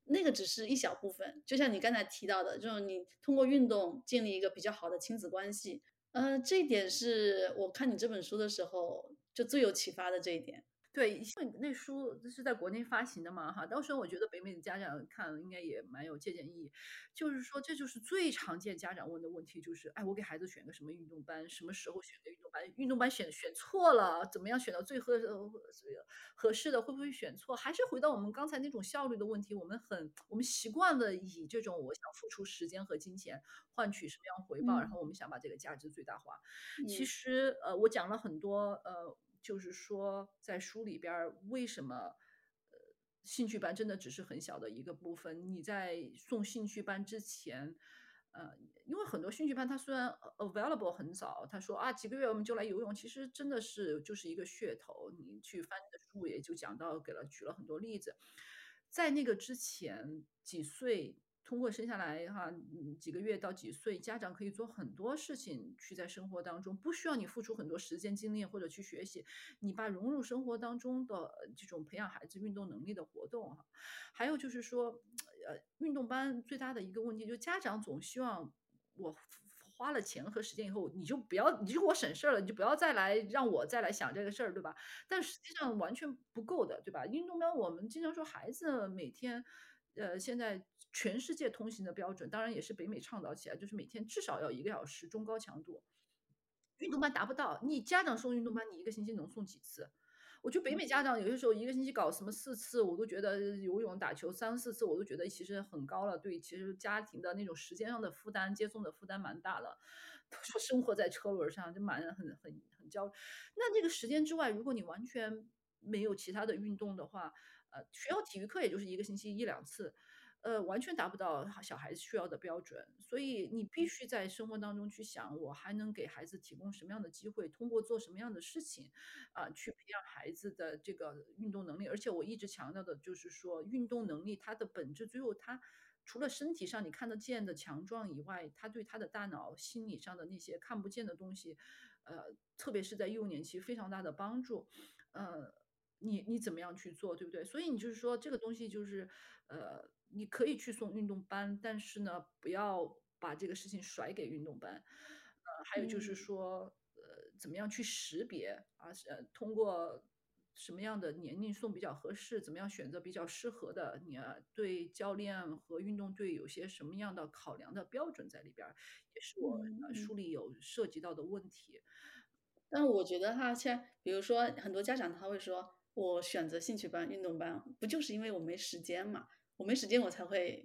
那个只是一小部分，就像你刚才提到的，就是你通过运动建立一个比较好的亲子关系，呃，这一点是我看你这本书的时候就最有启发的这一点。对，因为那书是在国内发行的嘛，哈，到时候我觉得北美的家长看应该也蛮有借鉴意义。就是说，这就是最常见家长问的问题，就是，哎，我给孩子选个什么运动班，什么时候选个运动班？运动班选选错了，怎么样选到最合合适的？会不会选错？还是回到我们刚才那种效率的问题？我们很我们习惯了以这种我想付出时间和金钱换取什么样回报，然后我们想把这个价值最大化。其实，呃，我讲了很多，呃。就是说，在书里边儿，为什么呃兴趣班真的只是很小的一个部分？你在送兴趣班之前，呃，因为很多兴趣班它虽然 available 很早，他说啊几个月我们就来游泳，其实真的是就是一个噱头。你去翻的书也就讲到，给了举了很多例子，在那个之前几岁。通过生下来哈，嗯，几个月到几岁，家长可以做很多事情，去在生活当中不需要你付出很多时间精力或者去学习，你把融入生活当中的这种培养孩子运动能力的活动哈，还有就是说，呃，运动班最大的一个问题就是家长总希望我花了钱和时间以后，你就不要你就给我省事儿了，你就不要再来让我再来想这个事儿，对吧？但实际上完全不够的，对吧？运动班我们经常说孩子每天。呃，现在全世界通行的标准，当然也是北美倡导起来，就是每天至少要一个小时中高强度运动班达不到。你家长送运动班，你一个星期能送几次？我觉得北美家长有些时候一个星期搞什么四次，我都觉得游泳、打球三四次，我都觉得其实很高了。对，其实家庭的那种时间上的负担、接送的负担蛮大的。说生活在车轮上，就蛮很很很焦。那这个时间之外，如果你完全没有其他的运动的话，呃，学校体育课也就是一个星期一两次，呃，完全达不到小孩子需要的标准。所以你必须在生活当中去想，我还能给孩子提供什么样的机会，通过做什么样的事情，啊，去培养孩子的这个运动能力。而且我一直强调的就是说，运动能力它的本质，最后它除了身体上你看得见的强壮以外，它对他的大脑、心理上的那些看不见的东西，呃，特别是在幼年期非常大的帮助，呃。你你怎么样去做，对不对？所以你就是说这个东西就是，呃，你可以去送运动班，但是呢，不要把这个事情甩给运动班。呃，还有就是说，呃，怎么样去识别啊？呃，通过什么样的年龄送比较合适？怎么样选择比较适合的？你对教练和运动队有些什么样的考量的标准在里边，也是我书里有涉及到的问题。但我觉得哈，像比如说很多家长他会说。我选择兴趣班、运动班，不就是因为我没时间嘛？我没时间，我才会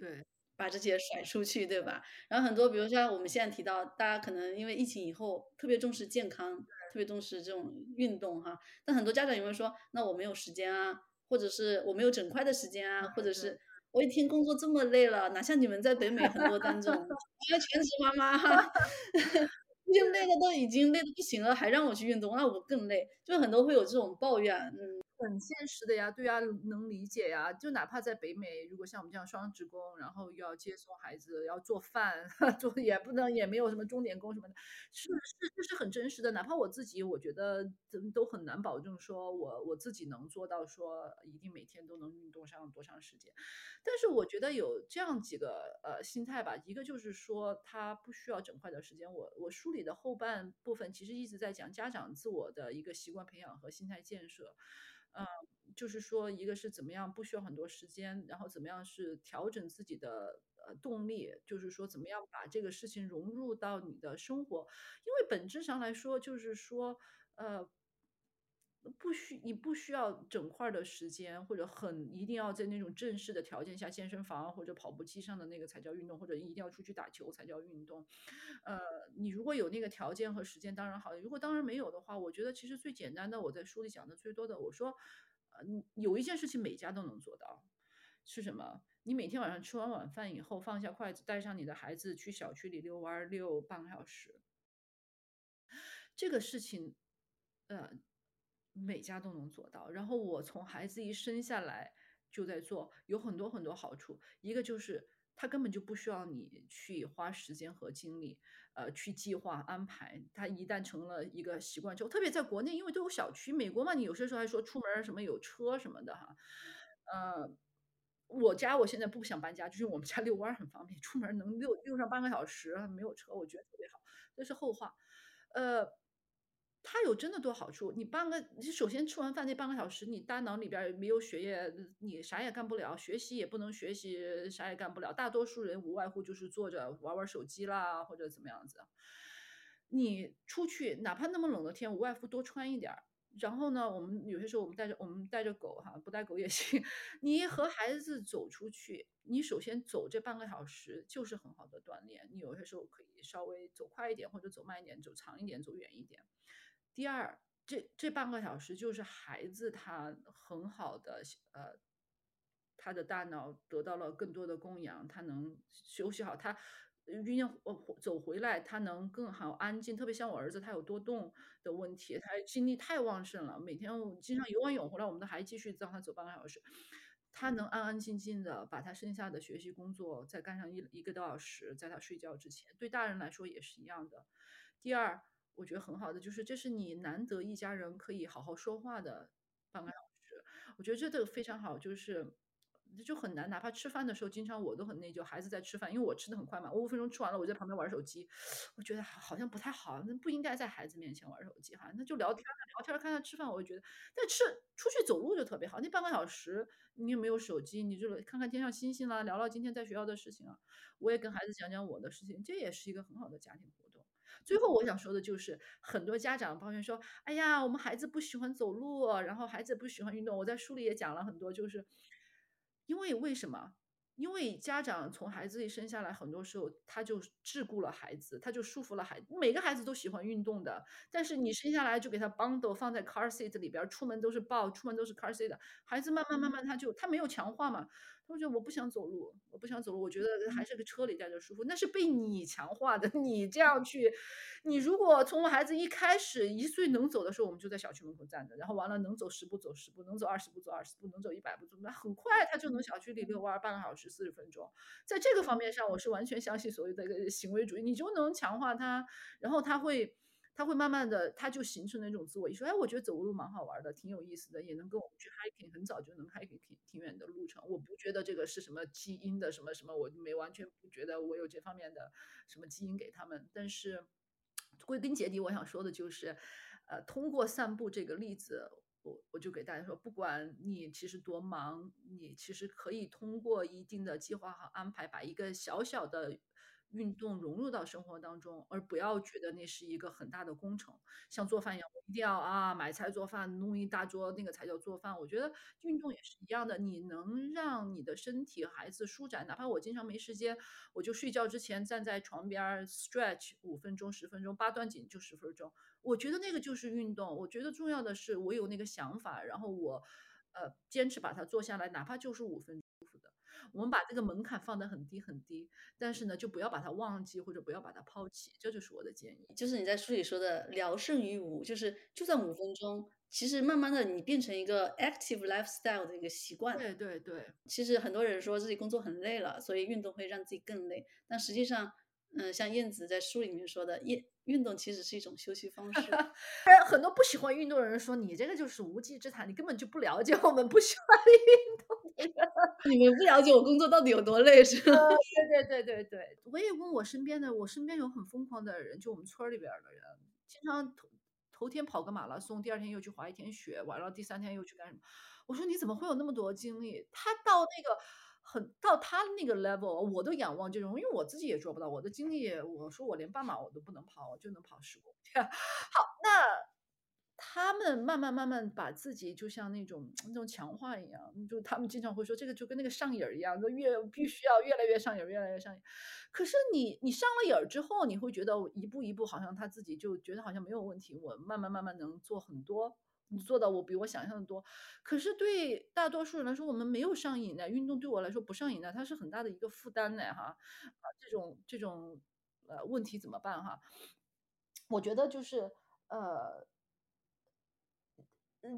把这些甩出去，对吧？然后很多，比如像我们现在提到，大家可能因为疫情以后特别重视健康，特别重视这种运动哈。但很多家长也会说，那我没有时间啊，或者是我没有整块的时间啊，或者是我一天工作这么累了，哪像你们在北美很多当中，全职妈妈哈。就累的都已经累的不行了，还让我去运动，那我更累。就很多会有这种抱怨，嗯。很现实的呀，对呀，能理解呀。就哪怕在北美，如果像我们这样双职工，然后又要接送孩子，要做饭，做也不能，也没有什么钟点工什么的，是是这是很真实的。哪怕我自己，我觉得都很难保证说我我自己能做到说一定每天都能运动上多长时间。但是我觉得有这样几个呃心态吧，一个就是说他不需要整块的时间。我我梳理的后半部分其实一直在讲家长自我的一个习惯培养和心态建设。嗯，就是说，一个是怎么样不需要很多时间，然后怎么样是调整自己的呃动力，就是说怎么样把这个事情融入到你的生活，因为本质上来说，就是说呃。不需你不需要整块的时间，或者很一定要在那种正式的条件下，健身房或者跑步机上的那个才叫运动，或者一定要出去打球才叫运动。呃，你如果有那个条件和时间，当然好；如果当然没有的话，我觉得其实最简单的，我在书里讲的最多的，我说，呃，有一件事情每家都能做到，是什么？你每天晚上吃完晚饭以后，放下筷子，带上你的孩子去小区里遛弯，遛半个小时。这个事情，呃。每家都能做到。然后我从孩子一生下来就在做，有很多很多好处。一个就是他根本就不需要你去花时间和精力，呃，去计划安排。他一旦成了一个习惯之后，特别在国内，因为都有小区，美国嘛，你有些时候还说出门什么有车什么的哈。呃，我家我现在不想搬家，就是我们家遛弯很方便，出门能遛遛上半个小时，没有车，我觉得特别好。这是后话，呃。它有真的多好处，你半个你首先吃完饭那半个小时，你大脑里边没有血液，你啥也干不了，学习也不能学习，啥也干不了。大多数人无外乎就是坐着玩玩手机啦，或者怎么样子。你出去，哪怕那么冷的天，无外乎多穿一点儿。然后呢，我们有些时候我们带着我们带着狗哈，不带狗也 行。你和孩子走出去，你首先走这半个小时就是很好的锻炼。你有些时候可以稍微走快一点，或者走慢一点，走长一点，走远一点。第二，这这半个小时就是孩子他很好的呃，他的大脑得到了更多的供养，他能休息好，他晕呃走回来，他能更好安静。特别像我儿子，他有多动的问题，他精力太旺盛了，每天经常游完泳回来，我们都还继续让他走半个小时。他能安安静静的把他剩下的学习工作再干上一一个多小时，在他睡觉之前，对大人来说也是一样的。第二。我觉得很好的，就是这是你难得一家人可以好好说话的半个小时。我觉得这个非常好，就是就很难，哪怕吃饭的时候，经常我都很内疚，孩子在吃饭，因为我吃的很快嘛，我五分钟吃完了，我在旁边玩手机，我觉得好像不太好，那不应该在孩子面前玩手机哈，那就聊天聊天看他吃饭，我就觉得，但吃出去走路就特别好，那半个小时你也没有手机，你就看看天上星星啦，聊聊今天在学校的事情啊，我也跟孩子讲讲我的事情，这也是一个很好的家庭。最后我想说的就是，很多家长抱怨说：“哎呀，我们孩子不喜欢走路，然后孩子不喜欢运动。”我在书里也讲了很多，就是因为为什么？因为家长从孩子一生下来，很多时候他就桎梏了孩子，他就束缚了孩子。每个孩子都喜欢运动的，但是你生下来就给他 bundle 放在 car seat 里边，出门都是抱，出门都是 car seat，孩子慢慢慢慢他就他没有强化嘛。他说我不想走路，我不想走路，我觉得还是个车里待着舒服。那是被你强化的，你这样去，你如果从我孩子一开始一岁能走的时候，我们就在小区门口站着，然后完了能走十步走十步，能走二十步走二十步，能走一百步走，那很快他就能小区里遛弯半个小时四十分钟。在这个方面上，我是完全相信所谓的一个行为主义，你就能强化他，然后他会。他会慢慢的，他就形成那种自我意识。哎，我觉得走路蛮好玩的，挺有意思的，也能跟我们去 hiking，很早就能 hiking 挺挺远的路程。我不觉得这个是什么基因的什么什么，我没完全不觉得我有这方面的什么基因给他们。但是归根结底，我想说的就是，呃，通过散步这个例子，我我就给大家说，不管你其实多忙，你其实可以通过一定的计划和安排，把一个小小的。运动融入到生活当中，而不要觉得那是一个很大的工程，像做饭一样，我一定要啊买菜做饭，弄一大桌，那个才叫做饭。我觉得运动也是一样的，你能让你的身体孩子舒展，哪怕我经常没时间，我就睡觉之前站在床边 stretch 五分钟、十分钟，八段锦就十分钟，我觉得那个就是运动。我觉得重要的是我有那个想法，然后我呃坚持把它做下来，哪怕就是五分。我们把这个门槛放得很低很低，但是呢，就不要把它忘记或者不要把它抛弃，这就是我的建议。就是你在书里说的“聊胜于无”，就是就算五分钟，其实慢慢的你变成一个 active lifestyle 的一个习惯。对对对。其实很多人说自己工作很累了，所以运动会让自己更累，但实际上。嗯，像燕子在书里面说的，运运动其实是一种休息方式。哎，很多不喜欢运动的人说，你这个就是无稽之谈，你根本就不了解我们不喜欢运动的人。你们不了解我工作到底有多累，是吧？对对对对对，我也问我身边的，我身边有很疯狂的人，就我们村里边的人，经常头头天跑个马拉松，第二天又去滑一天雪，完了第三天又去干什么？我说你怎么会有那么多精力？他到那个。很到他那个 level，我都仰望这种，因为我自己也做不到。我的精力，我说我连半马我都不能跑，我就能跑十公里。好，那他们慢慢慢慢把自己就像那种那种强化一样，就他们经常会说这个就跟那个上瘾一样，就越必须要越来越上瘾，越来越上瘾。可是你你上了瘾儿之后，你会觉得一步一步好像他自己就觉得好像没有问题，我慢慢慢慢能做很多。你做到我比我想象的多，可是对大多数人来说，我们没有上瘾的运动，对我来说不上瘾的，它是很大的一个负担的哈。啊，这种这种呃问题怎么办哈？我觉得就是呃，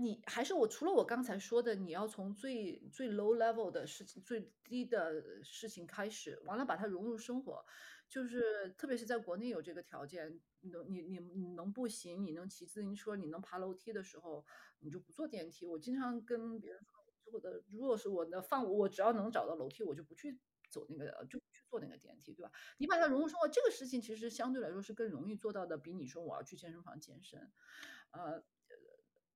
你还是我除了我刚才说的，你要从最最 low level 的事情、最低的事情开始，完了把它融入生活。就是特别是在国内有这个条件，能你你你能步行，你能骑自行车，你能爬楼梯的时候，你就不坐电梯。我经常跟别人说，我的如果是我的放我只要能找到楼梯，我就不去走那个就不去坐那个电梯，对吧？你把它融入生活，这个事情其实相对来说是更容易做到的，比你说我要去健身房健身，呃，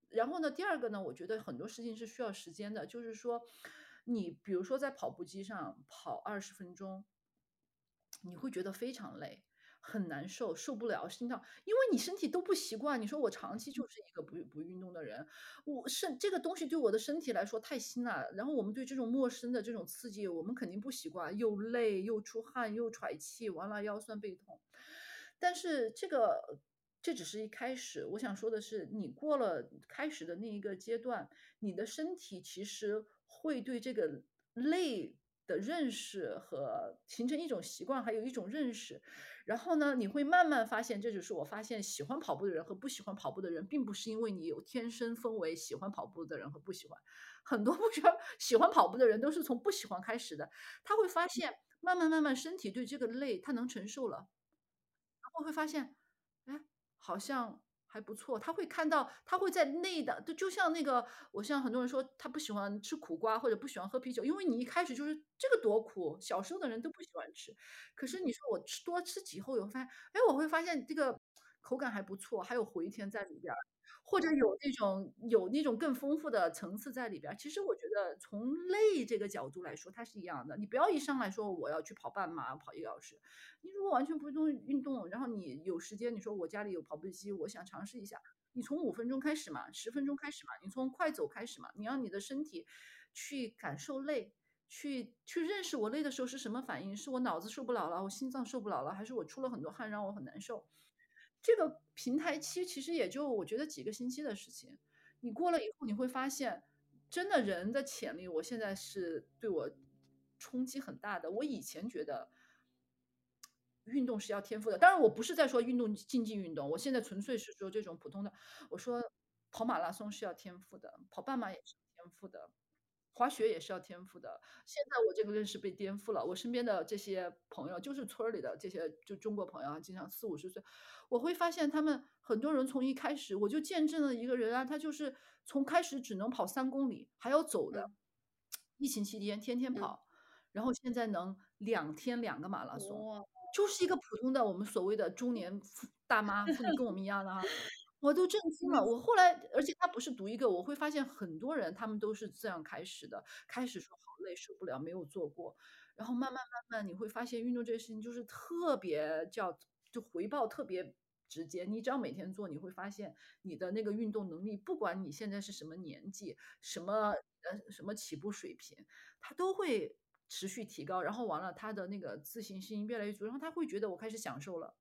然后呢，第二个呢，我觉得很多事情是需要时间的，就是说，你比如说在跑步机上跑二十分钟，你会觉得非常累。很难受，受不了心跳，因为你身体都不习惯。你说我长期就是一个不不运动的人，我是这个东西对我的身体来说太新了。然后我们对这种陌生的这种刺激，我们肯定不习惯，又累又出汗又喘气，完了腰酸背痛。但是这个这只是一开始，我想说的是，你过了开始的那一个阶段，你的身体其实会对这个累。的认识和形成一种习惯，还有一种认识，然后呢，你会慢慢发现，这就是我发现喜欢跑步的人和不喜欢跑步的人，并不是因为你有天生分为喜欢跑步的人和不喜欢，很多不喜欢喜欢跑步的人都是从不喜欢开始的，他会发现慢慢慢慢身体对这个累他能承受了，然后会发现，哎，好像。还不错，他会看到，他会在内的，就就像那个，我像很多人说他不喜欢吃苦瓜或者不喜欢喝啤酒，因为你一开始就是这个多苦，小时候的人都不喜欢吃，可是你说我吃多吃几后，我发现，哎，我会发现这个口感还不错，还有回甜在里边。或者有那种有那种更丰富的层次在里边。其实我觉得从累这个角度来说，它是一样的。你不要一上来说我要去跑半马，跑一个小时。你如果完全不动运动，然后你有时间，你说我家里有跑步机，我想尝试一下。你从五分钟开始嘛，十分钟开始嘛，你从快走开始嘛。你让你的身体去感受累，去去认识我累的时候是什么反应？是我脑子受不了了，我心脏受不了了，还是我出了很多汗让我很难受？这个平台期其实也就我觉得几个星期的事情，你过了以后你会发现，真的人的潜力，我现在是对我冲击很大的。我以前觉得运动是要天赋的，当然我不是在说运动竞技运动，我现在纯粹是说这种普通的。我说跑马拉松是要天赋的，跑半马也是天赋的。滑雪也是要天赋的。现在我这个认识被颠覆了。我身边的这些朋友，就是村儿里的这些就中国朋友啊，经常四五十岁，我会发现他们很多人从一开始，我就见证了一个人啊，他就是从开始只能跑三公里，还要走的，疫情期间天天跑，然后现在能两天两个马拉松，就是一个普通的我们所谓的中年大妈妇女，跟我们一样的啊。我都震惊了。我后来，而且他不是独一个，我会发现很多人他们都是这样开始的。开始说好累，受不了，没有做过，然后慢慢慢慢，你会发现运动这个事情就是特别叫就回报特别直接。你只要每天做，你会发现你的那个运动能力，不管你现在是什么年纪，什么呃什么起步水平，他都会持续提高。然后完了，他的那个自信心越来越足，然后他会觉得我开始享受了，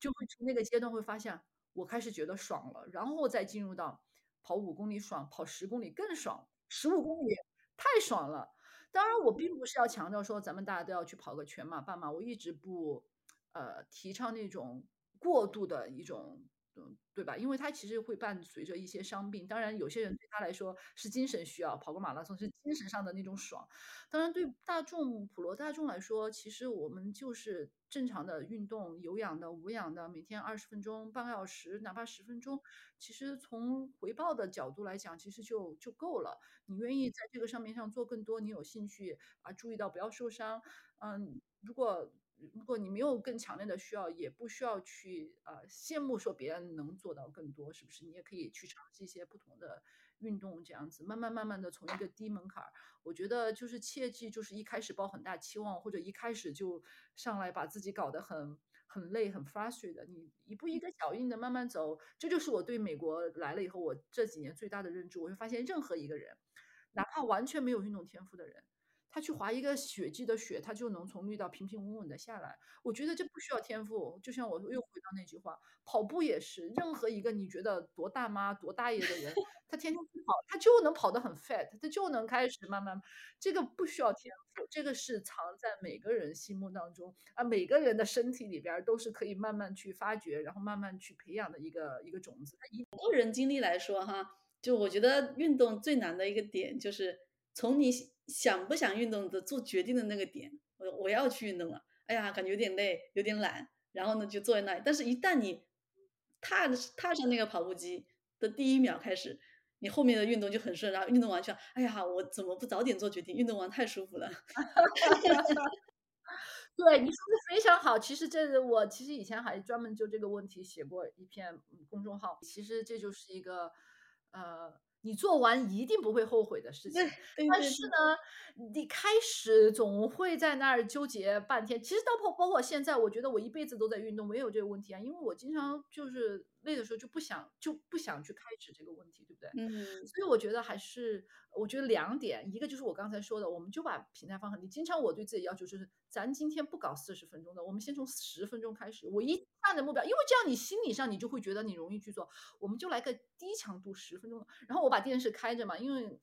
就会从那个阶段会发现。我开始觉得爽了，然后再进入到跑五公里爽，跑十公里更爽，十五公里太爽了。当然，我并不是要强调说咱们大家都要去跑个全马、半马，我一直不呃提倡那种过度的一种。嗯，对吧？因为他其实会伴随着一些伤病。当然，有些人对他来说是精神需要，跑个马拉松是精神上的那种爽。当然，对大众普罗大众来说，其实我们就是正常的运动，有氧的、无氧的，每天二十分钟、半个小时，哪怕十分钟，其实从回报的角度来讲，其实就就够了。你愿意在这个上面上做更多，你有兴趣啊，注意到不要受伤。嗯，如果。如果你没有更强烈的需要，也不需要去呃羡慕说别人能做到更多，是不是？你也可以去尝试一些不同的运动，这样子慢慢慢慢的从一个低门槛儿，我觉得就是切记就是一开始抱很大期望，或者一开始就上来把自己搞得很很累很 frustrated，你一步一个脚印的慢慢走，这就是我对美国来了以后我这几年最大的认知，我会发现任何一个人，哪怕完全没有运动天赋的人。他去滑一个雪季的雪，他就能从绿道平平稳稳的下来。我觉得这不需要天赋，就像我又回到那句话，跑步也是，任何一个你觉得多大妈多大爷的人，他天天去跑，他就能跑得很 fat，他就能开始慢慢。这个不需要天赋，这个是藏在每个人心目当中啊，每个人的身体里边都是可以慢慢去发掘，然后慢慢去培养的一个一个种子。以个人经历来说哈，就我觉得运动最难的一个点就是从你。想不想运动的做决定的那个点，我我要去运动了。哎呀，感觉有点累，有点懒，然后呢就坐在那里。但是，一旦你踏踏上那个跑步机的第一秒开始，你后面的运动就很顺，然后运动完全，哎呀，我怎么不早点做决定？运动完太舒服了。对，你说的非常好。其实这我其实以前还专门就这个问题写过一篇公众号。其实这就是一个，呃。你做完一定不会后悔的事情，但是呢，你开始总会在那儿纠结半天。其实到包包括现在，我觉得我一辈子都在运动，没有这个问题啊，因为我经常就是累的时候就不想就不想去开始这个问题，对不对？嗯。所以我觉得还是，我觉得两点，一个就是我刚才说的，我们就把平台放很低。经常我对自己要求就是，咱今天不搞四十分钟的，我们先从十分钟开始。我一看的目标，因为这样你心理上你就会觉得你容易去做，我们就来个低强度十分钟，然后我把电视开着嘛，因为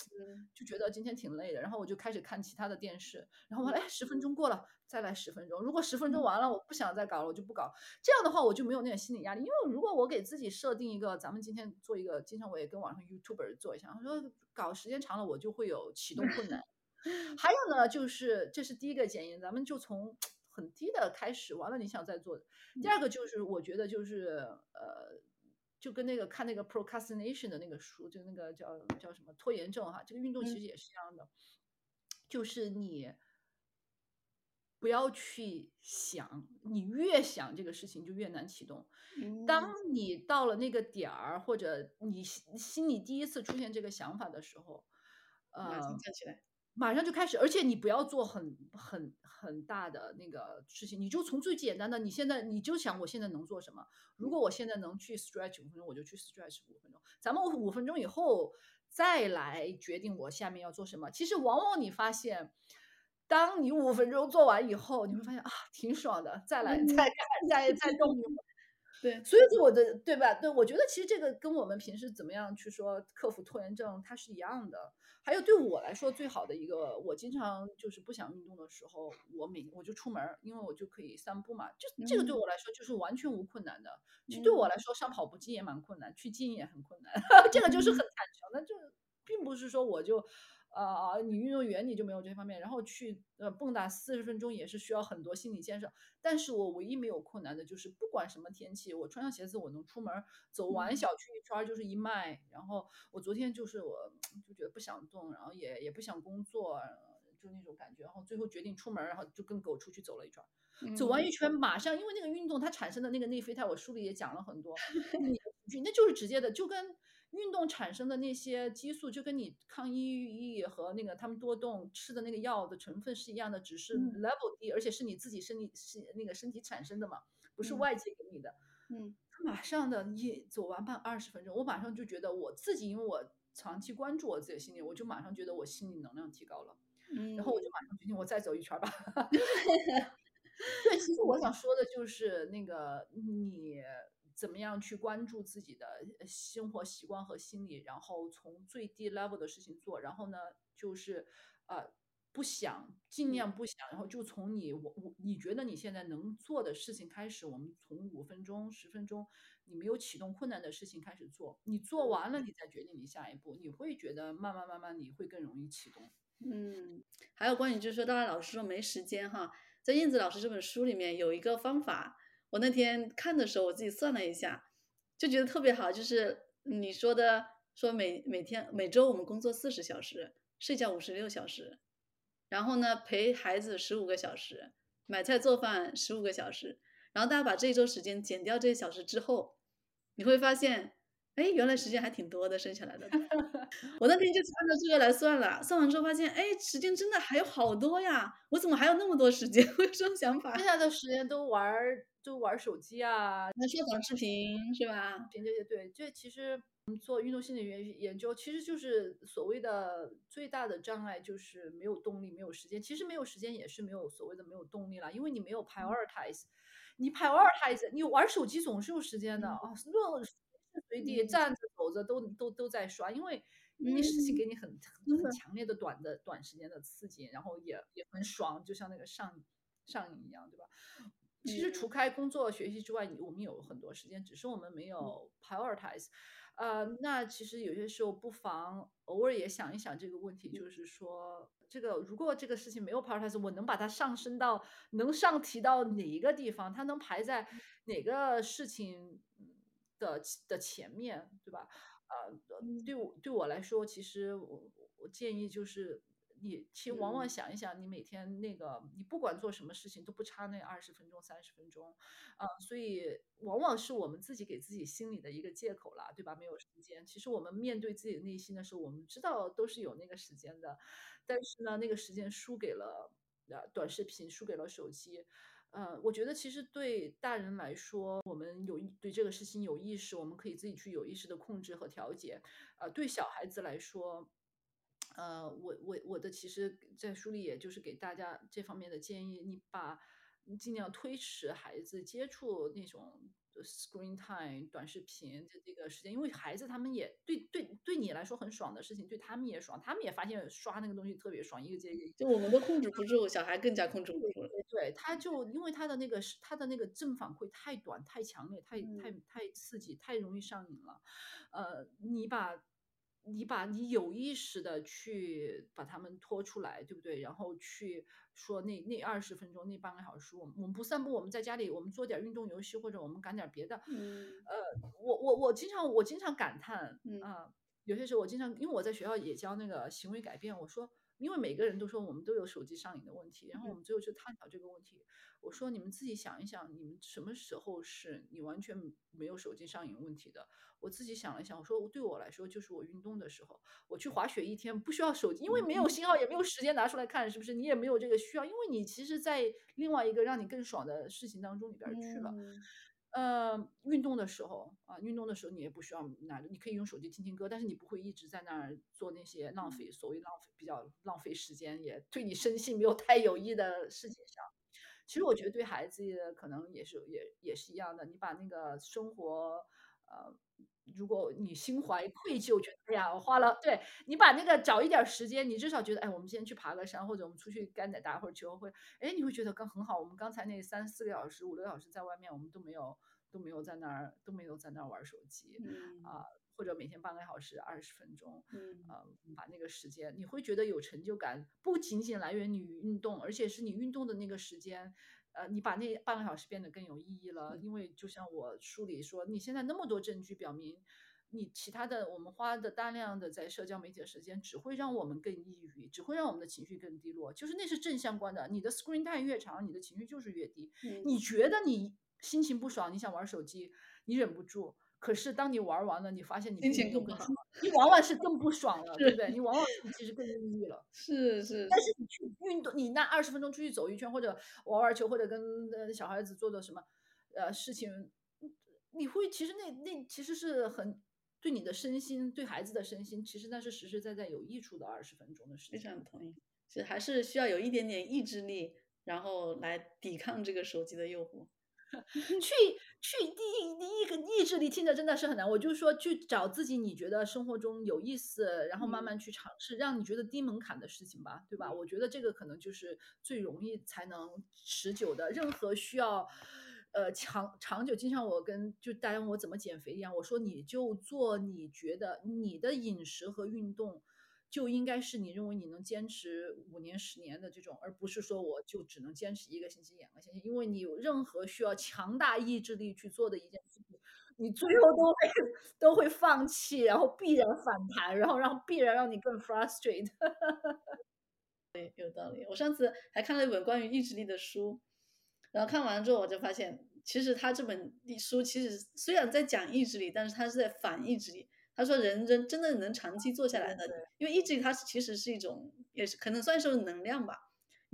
就觉得今天挺累的，然后我就开始看其他的电视，然后我哎十分钟过了，再来十分钟，如果十分钟完了我不想再搞了，我就不搞，这样的话我就没有那个心理压力，因为如果我给自己设定一个，咱们今天做一个，经常我也跟网上 YouTuber 做一下，他说搞时间长了我就会有启动困难，还有呢就是这是第一个建议，咱们就从。很低的开始，完了你想再做。第二个就是我觉得就是呃，就跟那个看那个 procrastination 的那个书，就那个叫叫什么拖延症哈，这个运动其实也是一样的，就是你不要去想，你越想这个事情就越难启动。当你到了那个点儿，或者你心里第一次出现这个想法的时候，呃，站起来。马上就开始，而且你不要做很很很大的那个事情，你就从最简单的，你现在你就想我现在能做什么？如果我现在能去 stretch 五分钟，我就去 stretch 五分钟。咱们五分钟以后再来决定我下面要做什么。其实往往你发现，当你五分钟做完以后，你会发现啊，挺爽的，再来再干再再动一会儿。对，所以我的对吧？对，我觉得其实这个跟我们平时怎么样去说克服拖延症，它是一样的。还有对我来说最好的一个，我经常就是不想运动的时候，我每我就出门，因为我就可以散步嘛。就这个对我来说就是完全无困难的。其实对我来说上跑步机也蛮困难，去筋也很困难。这个就是很坦诚，那就并不是说我就。啊，你运动员你就没有这方面，然后去呃蹦跶四十分钟也是需要很多心理建设。但是我唯一没有困难的就是不管什么天气，我穿上鞋子我能出门，走完小区一圈就是一迈。然后我昨天就是我就觉得不想动，然后也也不想工作，就那种感觉。然后最后决定出门，然后就跟狗出去走了一圈，走完一圈马上因为那个运动它产生的那个内啡肽，我书里也讲了很多，你那就是直接的就跟。运动产生的那些激素，就跟你抗抑郁和那个他们多动吃的那个药的成分是一样的，只是 level 低，而且是你自己身体是那个身体产生的嘛，不是外界给你的。嗯，他马上的一走完半二十分钟，我马上就觉得我自己，因为我长期关注我自己的心理，我就马上觉得我心理能量提高了。嗯，然后我就马上决定我再走一圈吧。对，其实我想说的就是那个你。怎么样去关注自己的生活习惯和心理，然后从最低 level 的事情做，然后呢，就是呃不想，尽量不想，然后就从你我我你觉得你现在能做的事情开始，我们从五分钟、十分钟，你没有启动困难的事情开始做，你做完了，你再决定你下一步，你会觉得慢慢慢慢你会更容易启动。嗯，还有关于就是说，当然老师说没时间哈，在燕子老师这本书里面有一个方法。我那天看的时候，我自己算了一下，就觉得特别好。就是你说的，说每每天每周我们工作四十小时，睡觉五十六小时，然后呢陪孩子十五个小时，买菜做饭十五个小时，然后大家把这一周时间减掉这些小时之后，你会发现，哎，原来时间还挺多的，剩下来的。我那天就按照这个来算了，算完之后发现，哎，时间真的还有好多呀！我怎么还有那么多时间？我有这种想法。剩下的时间都玩儿。就玩手机啊，那刷短视频是吧？频这些对，这其实做运动心理学研究，其实就是所谓的最大的障碍就是没有动力，没有时间。其实没有时间也是没有所谓的没有动力了，因为你没有 prioritize。你 prioritize，你玩手机总是有时间的啊，随时随地站着走着都都都在刷，因为那事情给你很很强烈的短的短时间的刺激，然后也也很爽，就像那个上上瘾一样，对吧？其实除开工作、学习之外，我们有很多时间，只是我们没有 prioritize。呃，那其实有些时候不妨偶尔也想一想这个问题，就是说，这个如果这个事情没有 prioritize，我能把它上升到能上提到哪一个地方？它能排在哪个事情的的前面，对吧？呃，对我对我来说，其实我我建议就是你其实往往嗯想一想，你每天那个你不管做什么事情都不差那二十分钟、三十分钟，啊，所以往往是我们自己给自己心里的一个借口啦，对吧？没有时间。其实我们面对自己的内心的时候，我们知道都是有那个时间的，但是呢，那个时间输给了呃短视频，输给了手机。呃，我觉得其实对大人来说，我们有对这个事情有意识，我们可以自己去有意识的控制和调节。呃，对小孩子来说，呃，我我我的其实在书里也就是给大家这方面的建议，你把尽量推迟孩子接触那种 screen time 短视频的这个时间，因为孩子他们也对对对你来说很爽的事情，对他们也爽，他们也发现刷那个东西特别爽，一个接一个就我们都控制不住，小孩更加控制不住了。对对，他就因为他的那个是他的那个正反馈太短、太强烈、太太嗯太刺激、太容易上瘾了。呃，你把你把你有意识的去把他们拖出来，对不对？然后去说那那二十分钟、那半个小时，我们我们不散步，我们在家里我们做点儿运动游戏，或者我们干点儿别的。嗯呃，我我我经常我经常感叹嗯啊、有些时候我经常因为我在学校也教那个行为改变，我说。因为每个人都说我们都有手机上瘾的问题，然后我们最后去探讨这个问题。我说你们自己想一想，你们什么时候是你完全没有手机上瘾问题的？我自己想了一想，我说对我来说就是我运动的时候，我去滑雪一天不需要手机，因为没有信号，也没有时间拿出来看，是不是？你也没有这个需要，因为你其实，在另外一个让你更爽的事情当中里边去了。嗯呃，运动的时候啊，运动的时候你也不需要拿着，你可以用手机听听歌，但是你不会一直在那儿做那些浪费，所谓浪费比较浪费时间，也对你身心没有太有益的事情上。其实我觉得对孩子可能也是也也是一样的，你把那个生活，呃，如果你心怀愧疚，觉得哎呀，我花了，对你把那个找一点儿时间，你至少觉得，哎，我们今天去爬个山，或者我们出去干点打会儿球，会，哎，你会觉得刚很好。我们刚才那三四个小时、五六个小时在外面，我们都没有都没有在那儿都没有在那儿玩手机嗯。啊、或者每天半个小时、二十分钟，嗯。呃，把那个时间，你会觉得有成就感，不仅仅来源于运动，而且是你运动的那个时间，呃，你把那半个小时变得更有意义了。嗯因为就像我书里说，你现在那么多证据表明，你其他的我们花的大量的在社交媒体的时间，只会让我们更抑郁，只会让我们的情绪更低落，就是那是正相关的。你的 screen time 越长，你的情绪就是越低。嗯你觉得你心情不爽，你想玩手机，你忍不住。可是当你玩完了，你发现你心情更好爽，你往往是更不爽了，对不对？你往往是其实更抑郁了。是是但是你去运动，你那二十分钟出去走一圈，或者玩玩球，或者跟呃小孩子做做什么呃事情，嗯你会其实那那其实是很对你的身心，对孩子的身心，其实那是实实在在有益处的二十分钟的时间非间。常同意，是还是需要有一点点意志力，然后来抵抗这个手机的诱惑。去去第一第一个意志力听着真的是很难，我就说去找自己你觉得生活中有意思，然后慢嗯慢去尝试，让你觉得低门槛的事情吧，对吧？我觉得这个可能就是最容易才能持久的。任何需要呃长长久，经常我跟就大家问我怎么减肥一样，我说你就做你觉得你的饮食和运动。就应该是你认为你能坚持五年、十年的这种，而不是说我就只能坚持一个星期、两个星期。因为你有任何需要强大意志力去做的一件事情，你最后都会都会放弃，然后必然反弹，然后让必然让你更 frustrated。对。有道理。我上次还看了一本关于意志力的书，然后看完之后我就发现，其实他这本书其实虽然在讲意志力，但是他是在反意志力。他说人人真的能长期做下来的，因为意志力它其实是一种，也是可能算是能量吧。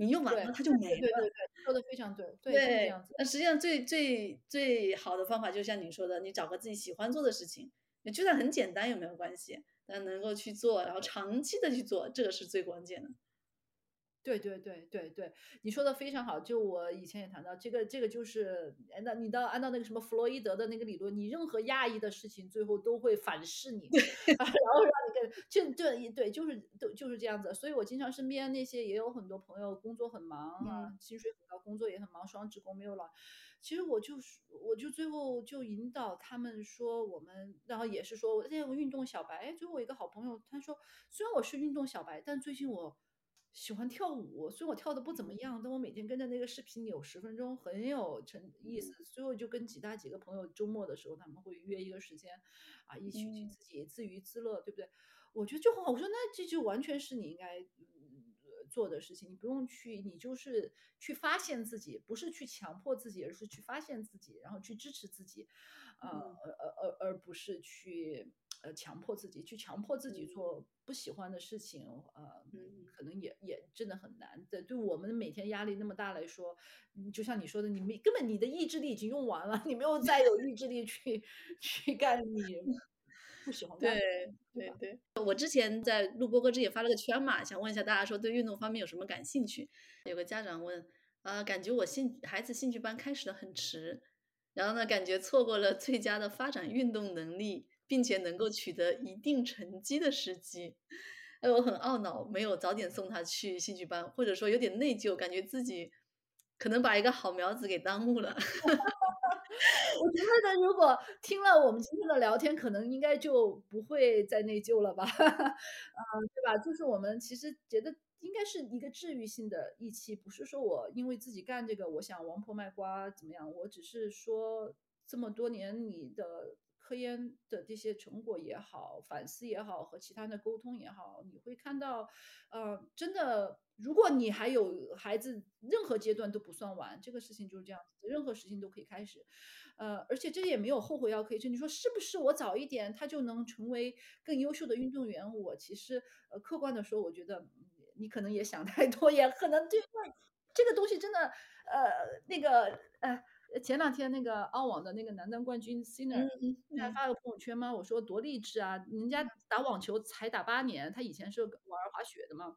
你用完了它就没了。对对对对，说的非常对，对。那实际上最最最好的方法，就像你说的，你找个自己喜欢做的事情，你就算很简单也没有关系，但能够去做，然后长期的去做，这个是最关键的。对对对对对，你说的非常好。就我以前也谈到，这个这个就是，哎那你到按照那个什么弗洛伊德的那个理论，你任何压抑的事情，最后都会反噬你，然后让你更就对对，就是都就是这样子。所以我经常身边那些也有很多朋友工作很忙啊，薪水很高，工作也很忙，双职工没有了。其实我就是，我就最后就引导他们说，我们然后也是说，我这个运动小白。最后我一个好朋友他说，虽然我是运动小白，但最近我喜欢跳舞，所以我跳的不怎么样，但我每天跟着那个视频扭十分钟，很有成意思。最后就跟其他几个朋友周末的时候，他们会约一个时间，啊，一起去嗯自己自娱自乐，对不对？我觉得就很好。我说那这就完全是你应该嗯做的事情，你不用去，你就是去发现自己，不是去强迫自己，而是去发现自己，然后去支持自己，呃，而而而不是去呃强迫自己，去强迫自己嗯做不喜欢的事情，呃，嗯可能也也真的很难。对，对我们每天压力那么大来说，嗯就像你说的，你没根本你的意志力已经用完了，你没有再有意志力去 去干你不喜欢干的对，对？对对，我之前在录播课之前发了个圈嘛，想问一下大家说对运动方面有什么感兴趣？有个家长问，啊、感觉我兴孩子兴趣班开始的很迟，然后呢，感觉错过了最佳的发展运动能力，并且能够取得一定成绩的时机。哎，我很懊恼，没有早点送他去兴趣班，或者说有点内疚，感觉自己可能把一个好苗子给耽误了。我觉得呢，如果听了我们今天的聊天，可能应该就不会再内疚了吧，嗯，对吧？就是我们其实觉得应该是一个治愈性的一期，不是说我因为自己干这个，我想王婆卖瓜怎么样？我只是说这么多年你的科研的这些成果也好，反思也好，和其他的沟通也好，你会看到，呃，真的，如果你还有孩子，任何阶段都不算晚，这个事情就是这样子，任何事情都可以开始。呃，而且这也没有后悔药可以吃。你说是不是我早一点他就能成为更优秀的运动员？我其实呃客观的说，我觉得你可能也想太多，也可能对，这个东西真的呃那个呃前两天那个澳网的那个男单冠军嗯还发了个朋友圈吗？我说多励志啊！人家打网球才打八年，他以前是玩滑雪的嘛，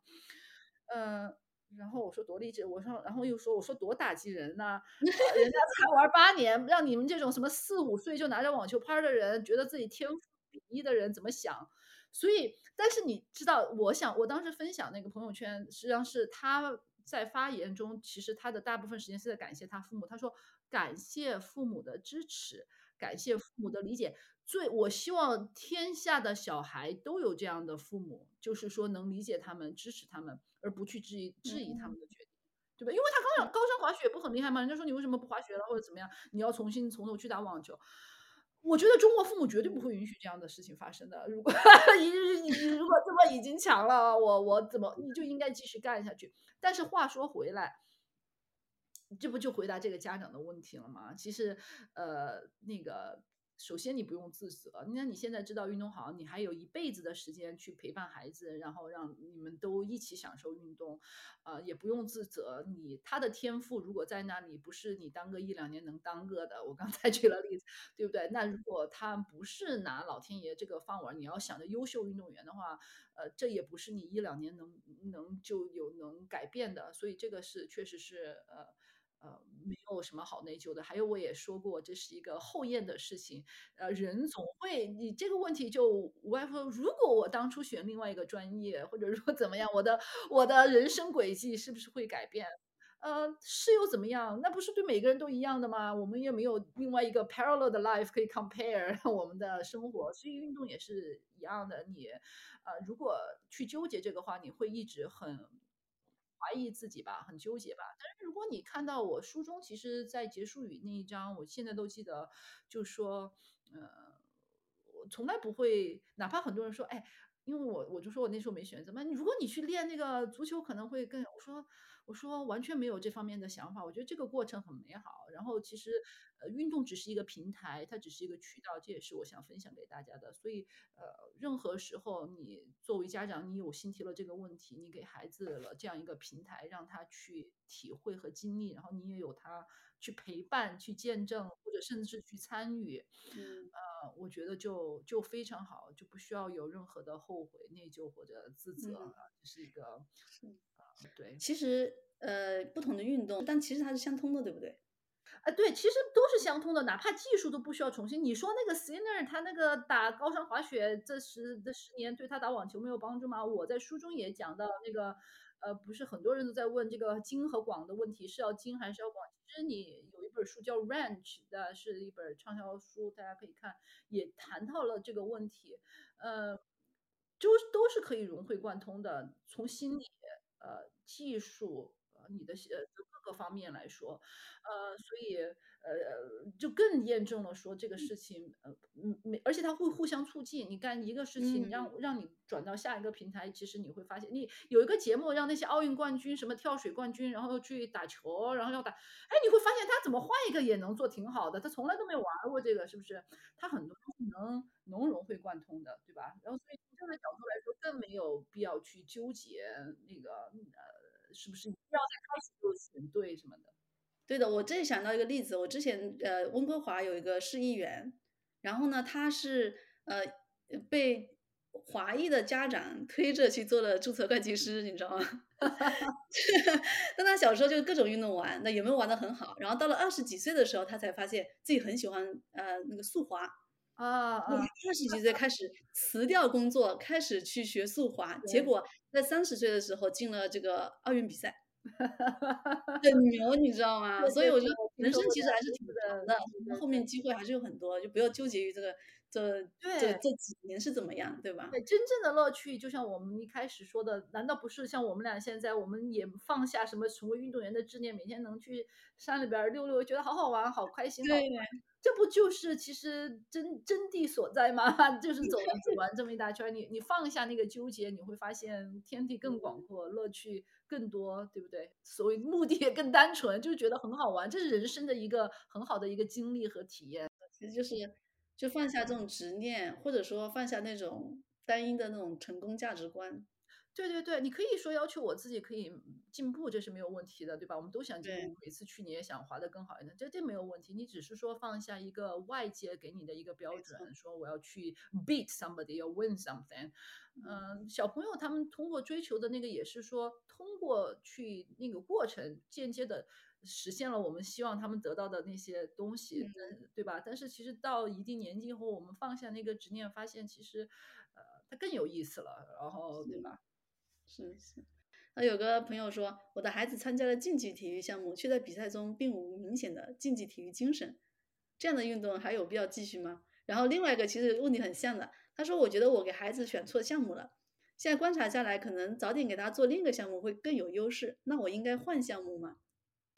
嗯、然后我说多励志，我说，然后又说我说多打击人呐、呃人家才玩八年，让你们这种什么四五岁就拿着网球拍儿的人，觉得自己天赋比一的人怎么想？所以，但是你知道，我想我当时分享那个朋友圈，实际上是他在发言中，其实他的大部分时间是在感谢他父母。他说感谢父母的支持，感谢父母的理解。最我希望天下的小孩都有这样的父母，就是说能理解他们、支持他们，而不去质疑质疑他们的决定。对吧？因为他高上高山滑雪不很厉害吗？人家说你为什么不滑雪了，或者怎么样？你要重新从头去打网球。我觉得中国父母绝对不会允许这样的事情发生的。如果 你你你如果这么已经强了，我我怎么你就应该继续干下去。但是话说回来，这不就回答这个家长的问题了吗？其实，呃，那个首先你不用自责，那你现在知道运动好，你还有一辈子的时间去陪伴孩子，然后让你们都一起享受运动，呃，也不用自责。你他的天赋如果在那里，不是你当个一两年能当个的。我刚才 举了例子，对不对？那如果他不是拿老天爷这个饭碗，你要想着优秀运动员的话，呃，这也不是你一两年能能就有能改变的。所以这个是确实是呃。呃，没有什么好内疚的。还有，我也说过，这是一个后验的事情。呃，人总会，你这个问题就无外乎，如果我当初选另外一个专业，或者说怎么样，我的我的人生轨迹是不是会改变？呃，是又怎么样？那不是对每个人都一样的吗？我们也没有另外一个 parallel 的 life 可以 compare 我们的生活，所以运动也是一样的。你，呃，如果去纠结这个话，你会一直很怀疑自己吧，很纠结吧。但是如果你看到我书中，其实在结束语那一章，我现在都记得，就说，呃，我从来不会，哪怕很多人说，哎，因为我我就说我那时候没选择嘛，如果你去练那个足球，可能会更，我说我说完全没有这方面的想法，我觉得这个过程很美好。然后其实，呃，运动只是一个平台，它只是一个渠道，这也是我想分享给大家的。所以，呃，任何时候你作为家长，你有心提了这个问题，你给孩子了这样一个平台，让他去体会和经历，然后你也有他去陪伴、去见证，或者甚至去参与，嗯呃，我觉得就就非常好，就不需要有任何的后悔、内疚或者自责。这是一个，对。其实呃不同的运动，但其实它是相通的，对不对？啊，对，其实都是相通的，哪怕技术都不需要重新。你说那个 Sinner 他那个打高山滑雪这十这十年对他打网球没有帮助吗？我在书中也讲到那个，呃，不是很多人都在问这个精和广的问题，是要精还是要广？其实你有一本书叫 Ranch 的，是一本畅销书，大家可以看，也谈到了这个问题，呃，都都是可以融会贯通的，从心理。呃技术。呃你的呃各方面来说，呃，所以呃就更验证了说这个事情，呃嗯没，而且它会互相促进。你干一个事情，让让你转到下一个平台，其实你会发现，你有一个节目让那些奥运冠军、什么跳水冠军，然后去打球，然后要打，哎，你会发现他怎么换一个也能做挺好的，他从来都没玩过这个，是不是？他很多东西能能融会贯通的，对吧？然后所以从这个角度来说，更没有必要去纠结那个呃。是不是你要在开始就选对什么的？对的，我这里想到一个例子，我之前呃温哥华有一个市议员，然后呢他是呃被华裔的家长推着去做了注册会计师，你知道吗？但他小时候就各种运动玩，那有没有玩的很好？然后到了二十几岁的时候，他才发现自己很喜欢呃那个速滑啊，二十几岁开始辞掉工作，开始去学速滑，结果。在三十岁的时候进了这个奥运比赛，很牛，你知道吗？所以我觉得人生其实还是挺长的，后面机会还是有很多，就不要纠结于这个这这这几年是怎么样，对吧？对，真正的乐趣就像我们一开始说的，难道不是像我们俩现在，我们也放下什么成为运动员的执念，每天能去山里边溜溜，觉得好好玩，好开心。对。这不就是其实真真谛所在吗？就是走走完这么一大圈，你你放下那个纠结，你会发现天地更广阔，乐趣更多，对不对？所谓目的也更单纯，就觉得很好玩，这是人生的一个很好的一个经历和体验。其实就是就放下这种执念，或者说放下那种单一的那种成功价值观。对对对，你可以说要求我自己可以进步，这是没有问题的，对吧？我们都想进步，每次去你也想滑得更好一点，这这没有问题。你只是说放下一个外界给你的一个标准，说我要去 beat somebody，要 win something。嗯，小朋友他们通过追求的那个也是说，通过去那个过程，间接的实现了我们希望他们得到的那些东西，对吧？但是其实到一定年纪以后，我们放下那个执念，发现其实呃它更有意思了，然后对吧？是是，那有个朋友说，我的孩子参加了竞技体育项目，却在比赛中并无明显的竞技体育精神，这样的运动还有必要继续吗？然后另外一个其实问题很像的，他说，我觉得我给孩子选错项目了，现在观察下来，可能早点给他做另一个项目会更有优势，那我应该换项目吗？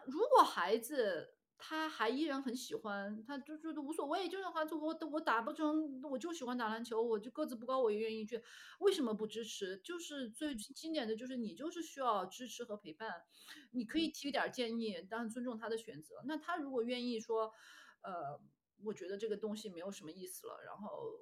如果孩子。他还依然很喜欢，他就觉得无所谓，就是还是我我打不成，我就喜欢打篮球，我就个子不高，我也愿意去，为什么不支持？就是最经典的就是你就是需要支持和陪伴，你可以提点建议，当然尊重他的选择。那他如果愿意说，呃，我觉得这个东西没有什么意思了，然后。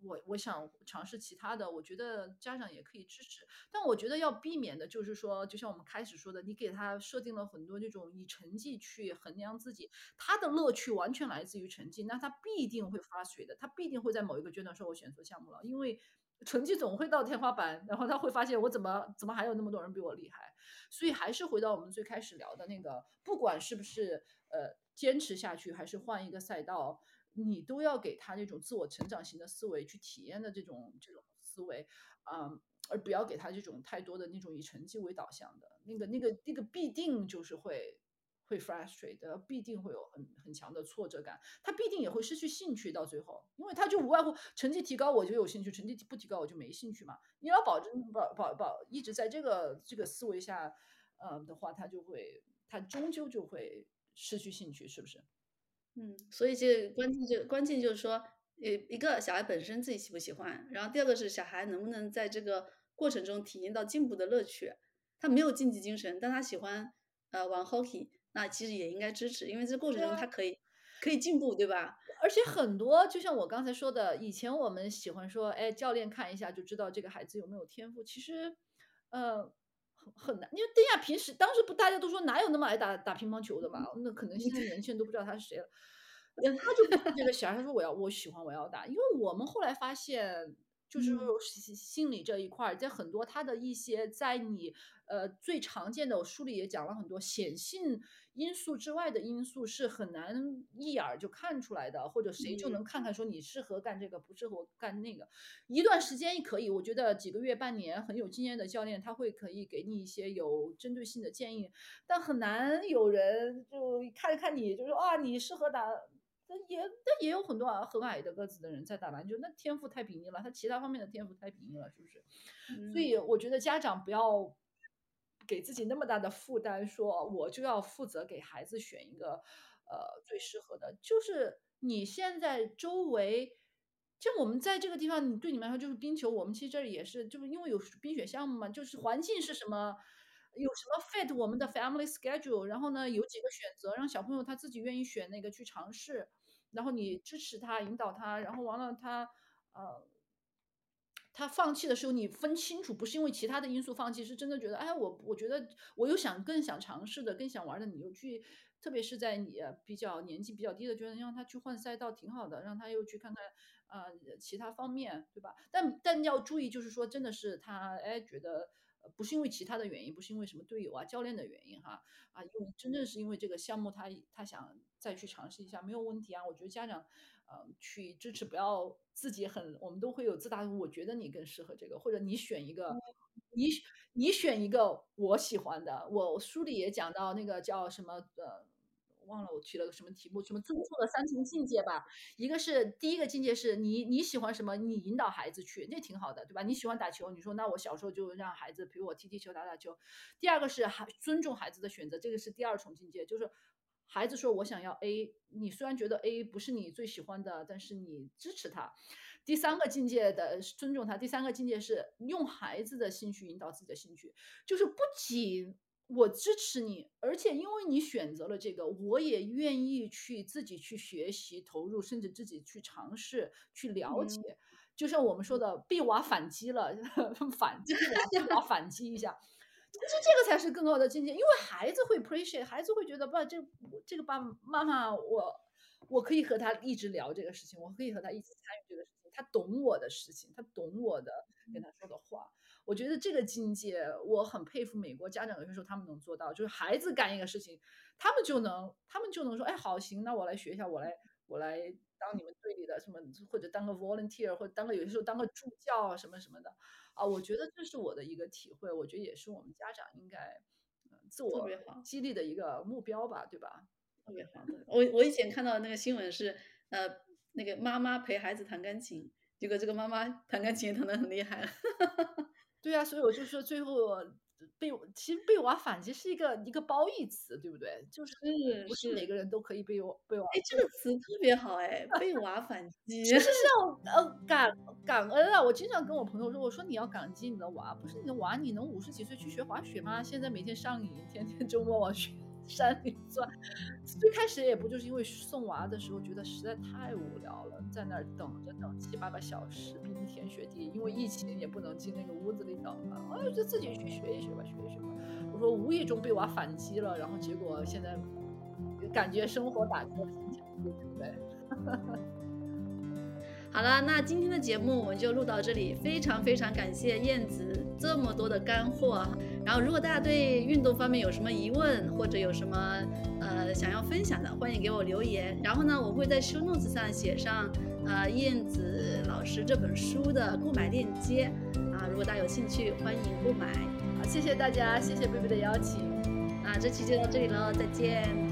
我我想尝试其他的，我觉得家长也可以支持，但我觉得要避免的就是说，就像我们开始说的，你给他设定了很多这种以成绩去衡量自己，他的乐趣完全来自于成绩，那他必定会发水的，他必定会在某一个阶段说，我选错项目了，因为成绩总会到天花板，然后他会发现我怎么怎么还有那么多人比我厉害，所以还是回到我们最开始聊的那个，不管是不是呃坚持下去，还是换一个赛道。你都要给他那种自我成长型的思维去体验的这种这种思维，啊，而不要给他这种太多的那种以成绩为导向的那个那个那个必定就是会会 frustrate，的必定会有很很强的挫折感，他必定也会失去兴趣到最后，因为他就无外乎成绩提高我就有兴趣，成绩不提高我就没兴趣嘛。你要保证保保保一直在这个这个思维下，呃的话，他就会他终究就会失去兴趣，是不是？嗯，所以这关键就关键就是说，呃，一个小孩本身自己喜不喜欢，然后第二个是小孩能不能在这个过程中体验到进步的乐趣。他没有竞技精神，但他喜欢呃玩 hockey，那其实也应该支持，因为这过程中他可以可以进步，对吧？而且很多就像我刚才说的，以前我们喜欢说，哎，教练看一下就知道这个孩子有没有天赋，其实，呃。很难，因为丁亚平时当时不大家都说哪有那么爱打打乒乓球的嘛？那可能现在年轻人都不知道他是谁了。他就这个小孩说我要我喜欢我要打，因为我们后来发现。就是心理这一块，在很多他的一些在你呃最常见的我书里也讲了很多显性因素之外的因素是很难一眼就看出来的，或者谁就能看看说你适合干这个不适合干那个。一段时间可以，我觉得几个月半年很有经验的教练他会可以给你一些有针对性的建议，但很难有人就看看你就说啊你适合打。那也那也有很多啊，很矮的个子的人在打篮球，那天赋太平庸了，他其他方面的天赋太平庸了，是不是？所以我觉得家长不要给自己那么大的负担，说我就要负责给孩子选一个呃最适合的。就是你现在周围，像我们在这个地方，你对你们来说就是冰球，我们其实这里也是，就是因为有冰雪项目嘛，就是环境是什么，有什么 fit 我们的 family schedule，然后呢有几个选择，让小朋友他自己愿意选那个去尝试，然后你支持他，引导他，然后完了他呃。他放弃的时候，你分清楚，不是因为其他的因素放弃，是真的觉得，哎，我我觉得我又想更想尝试的，更想玩的，你又去，特别是在你比较年纪比较低的，觉得让他去换赛道挺好的，让他又去看看啊其他方面，对吧？但但要注意，就是说，真的是他哎觉得不是因为其他的原因，不是因为什么队友啊、教练的原因哈啊，因为真正是因为这个项目，他他想再去尝试一下，没有问题啊。我觉得家长。嗯，去支持，不要自己很，我们都会有自大。我觉得你更适合这个，或者你选一个，你你选一个我喜欢的。我书里也讲到那个叫什么，呃，忘了我提了个什么题目，什么尊重的三重境界吧。一个是第一个境界是你你喜欢什么，你引导孩子去，那挺好的，对吧？你喜欢打球，你说那我小时候就让孩子陪我踢踢球、打打球。第二个是还尊重孩子的选择，这个是第二重境界，就是。孩子说：“我想要 A。”你虽然觉得 A 不是你最喜欢的，但是你支持他。第三个境界的尊重他。第三个境界是用孩子的兴趣引导自己的兴趣，就是不仅我支持你，而且因为你选择了这个，我也愿意去自己去学习、投入，甚至自己去尝试、去了解。就像我们说的，被娃反击了，反击娃反击一下。其实这个才是更高的境界，因为孩子会 appreciate，孩子会觉得，爸，这这个爸爸妈妈，我我可以和他一直聊这个事情，我可以和他一起参与这个事情，他懂我的事情，他懂我的跟他说的话。我觉得这个境界，我很佩服美国家长，有些时候他们能做到，就是孩子干一个事情，他们就能，他们就能说，哎，好，行，那我来学一下，我来，我来当你们队里的什么，或者当个 volunteer，或者当个有些时候当个助教什么什么的。啊，我觉得这是我的一个体会，我觉得也是我们家长应该自我激励的一个目标吧，对吧？特别好。我我以前看到那个新闻是，呃，那个妈妈陪孩子弹钢琴，结果这个妈妈弹钢琴弹得很厉害。对啊，所以我就说最后。被其实被娃反击是一个一个褒义词，对不对？就是不是每个人都可以被我被娃。哎，这个词特别好哎，被娃反击。其实是要呃 感感恩啊！我经常跟我朋友说，我说你要感激你的娃，不是你的娃，你能五十几岁去学滑雪吗？现在每天上瘾，天天周末往雪。山里钻，最开始也不就是因为送娃的时候觉得实在太无聊了，在那儿等着等七八个小时，冰天雪地，因为疫情也不能进那个屋子里等嘛，哎，就自己去学一学吧，学一学吧。我说无意中被娃反击了，然后结果现在感觉生活打开了新天地，对不对？好了，那今天的节目我们就录到这里，非常非常感谢燕子这么多的干货。然后，如果大家对运动方面有什么疑问，或者有什么呃想要分享的，欢迎给我留言。然后呢，我会在 show notes 上写上呃燕子老师这本书的购买链接啊，如果大家有兴趣，欢迎购买。好，谢谢大家，谢谢贝贝的邀请。那这期就到这里了，再见。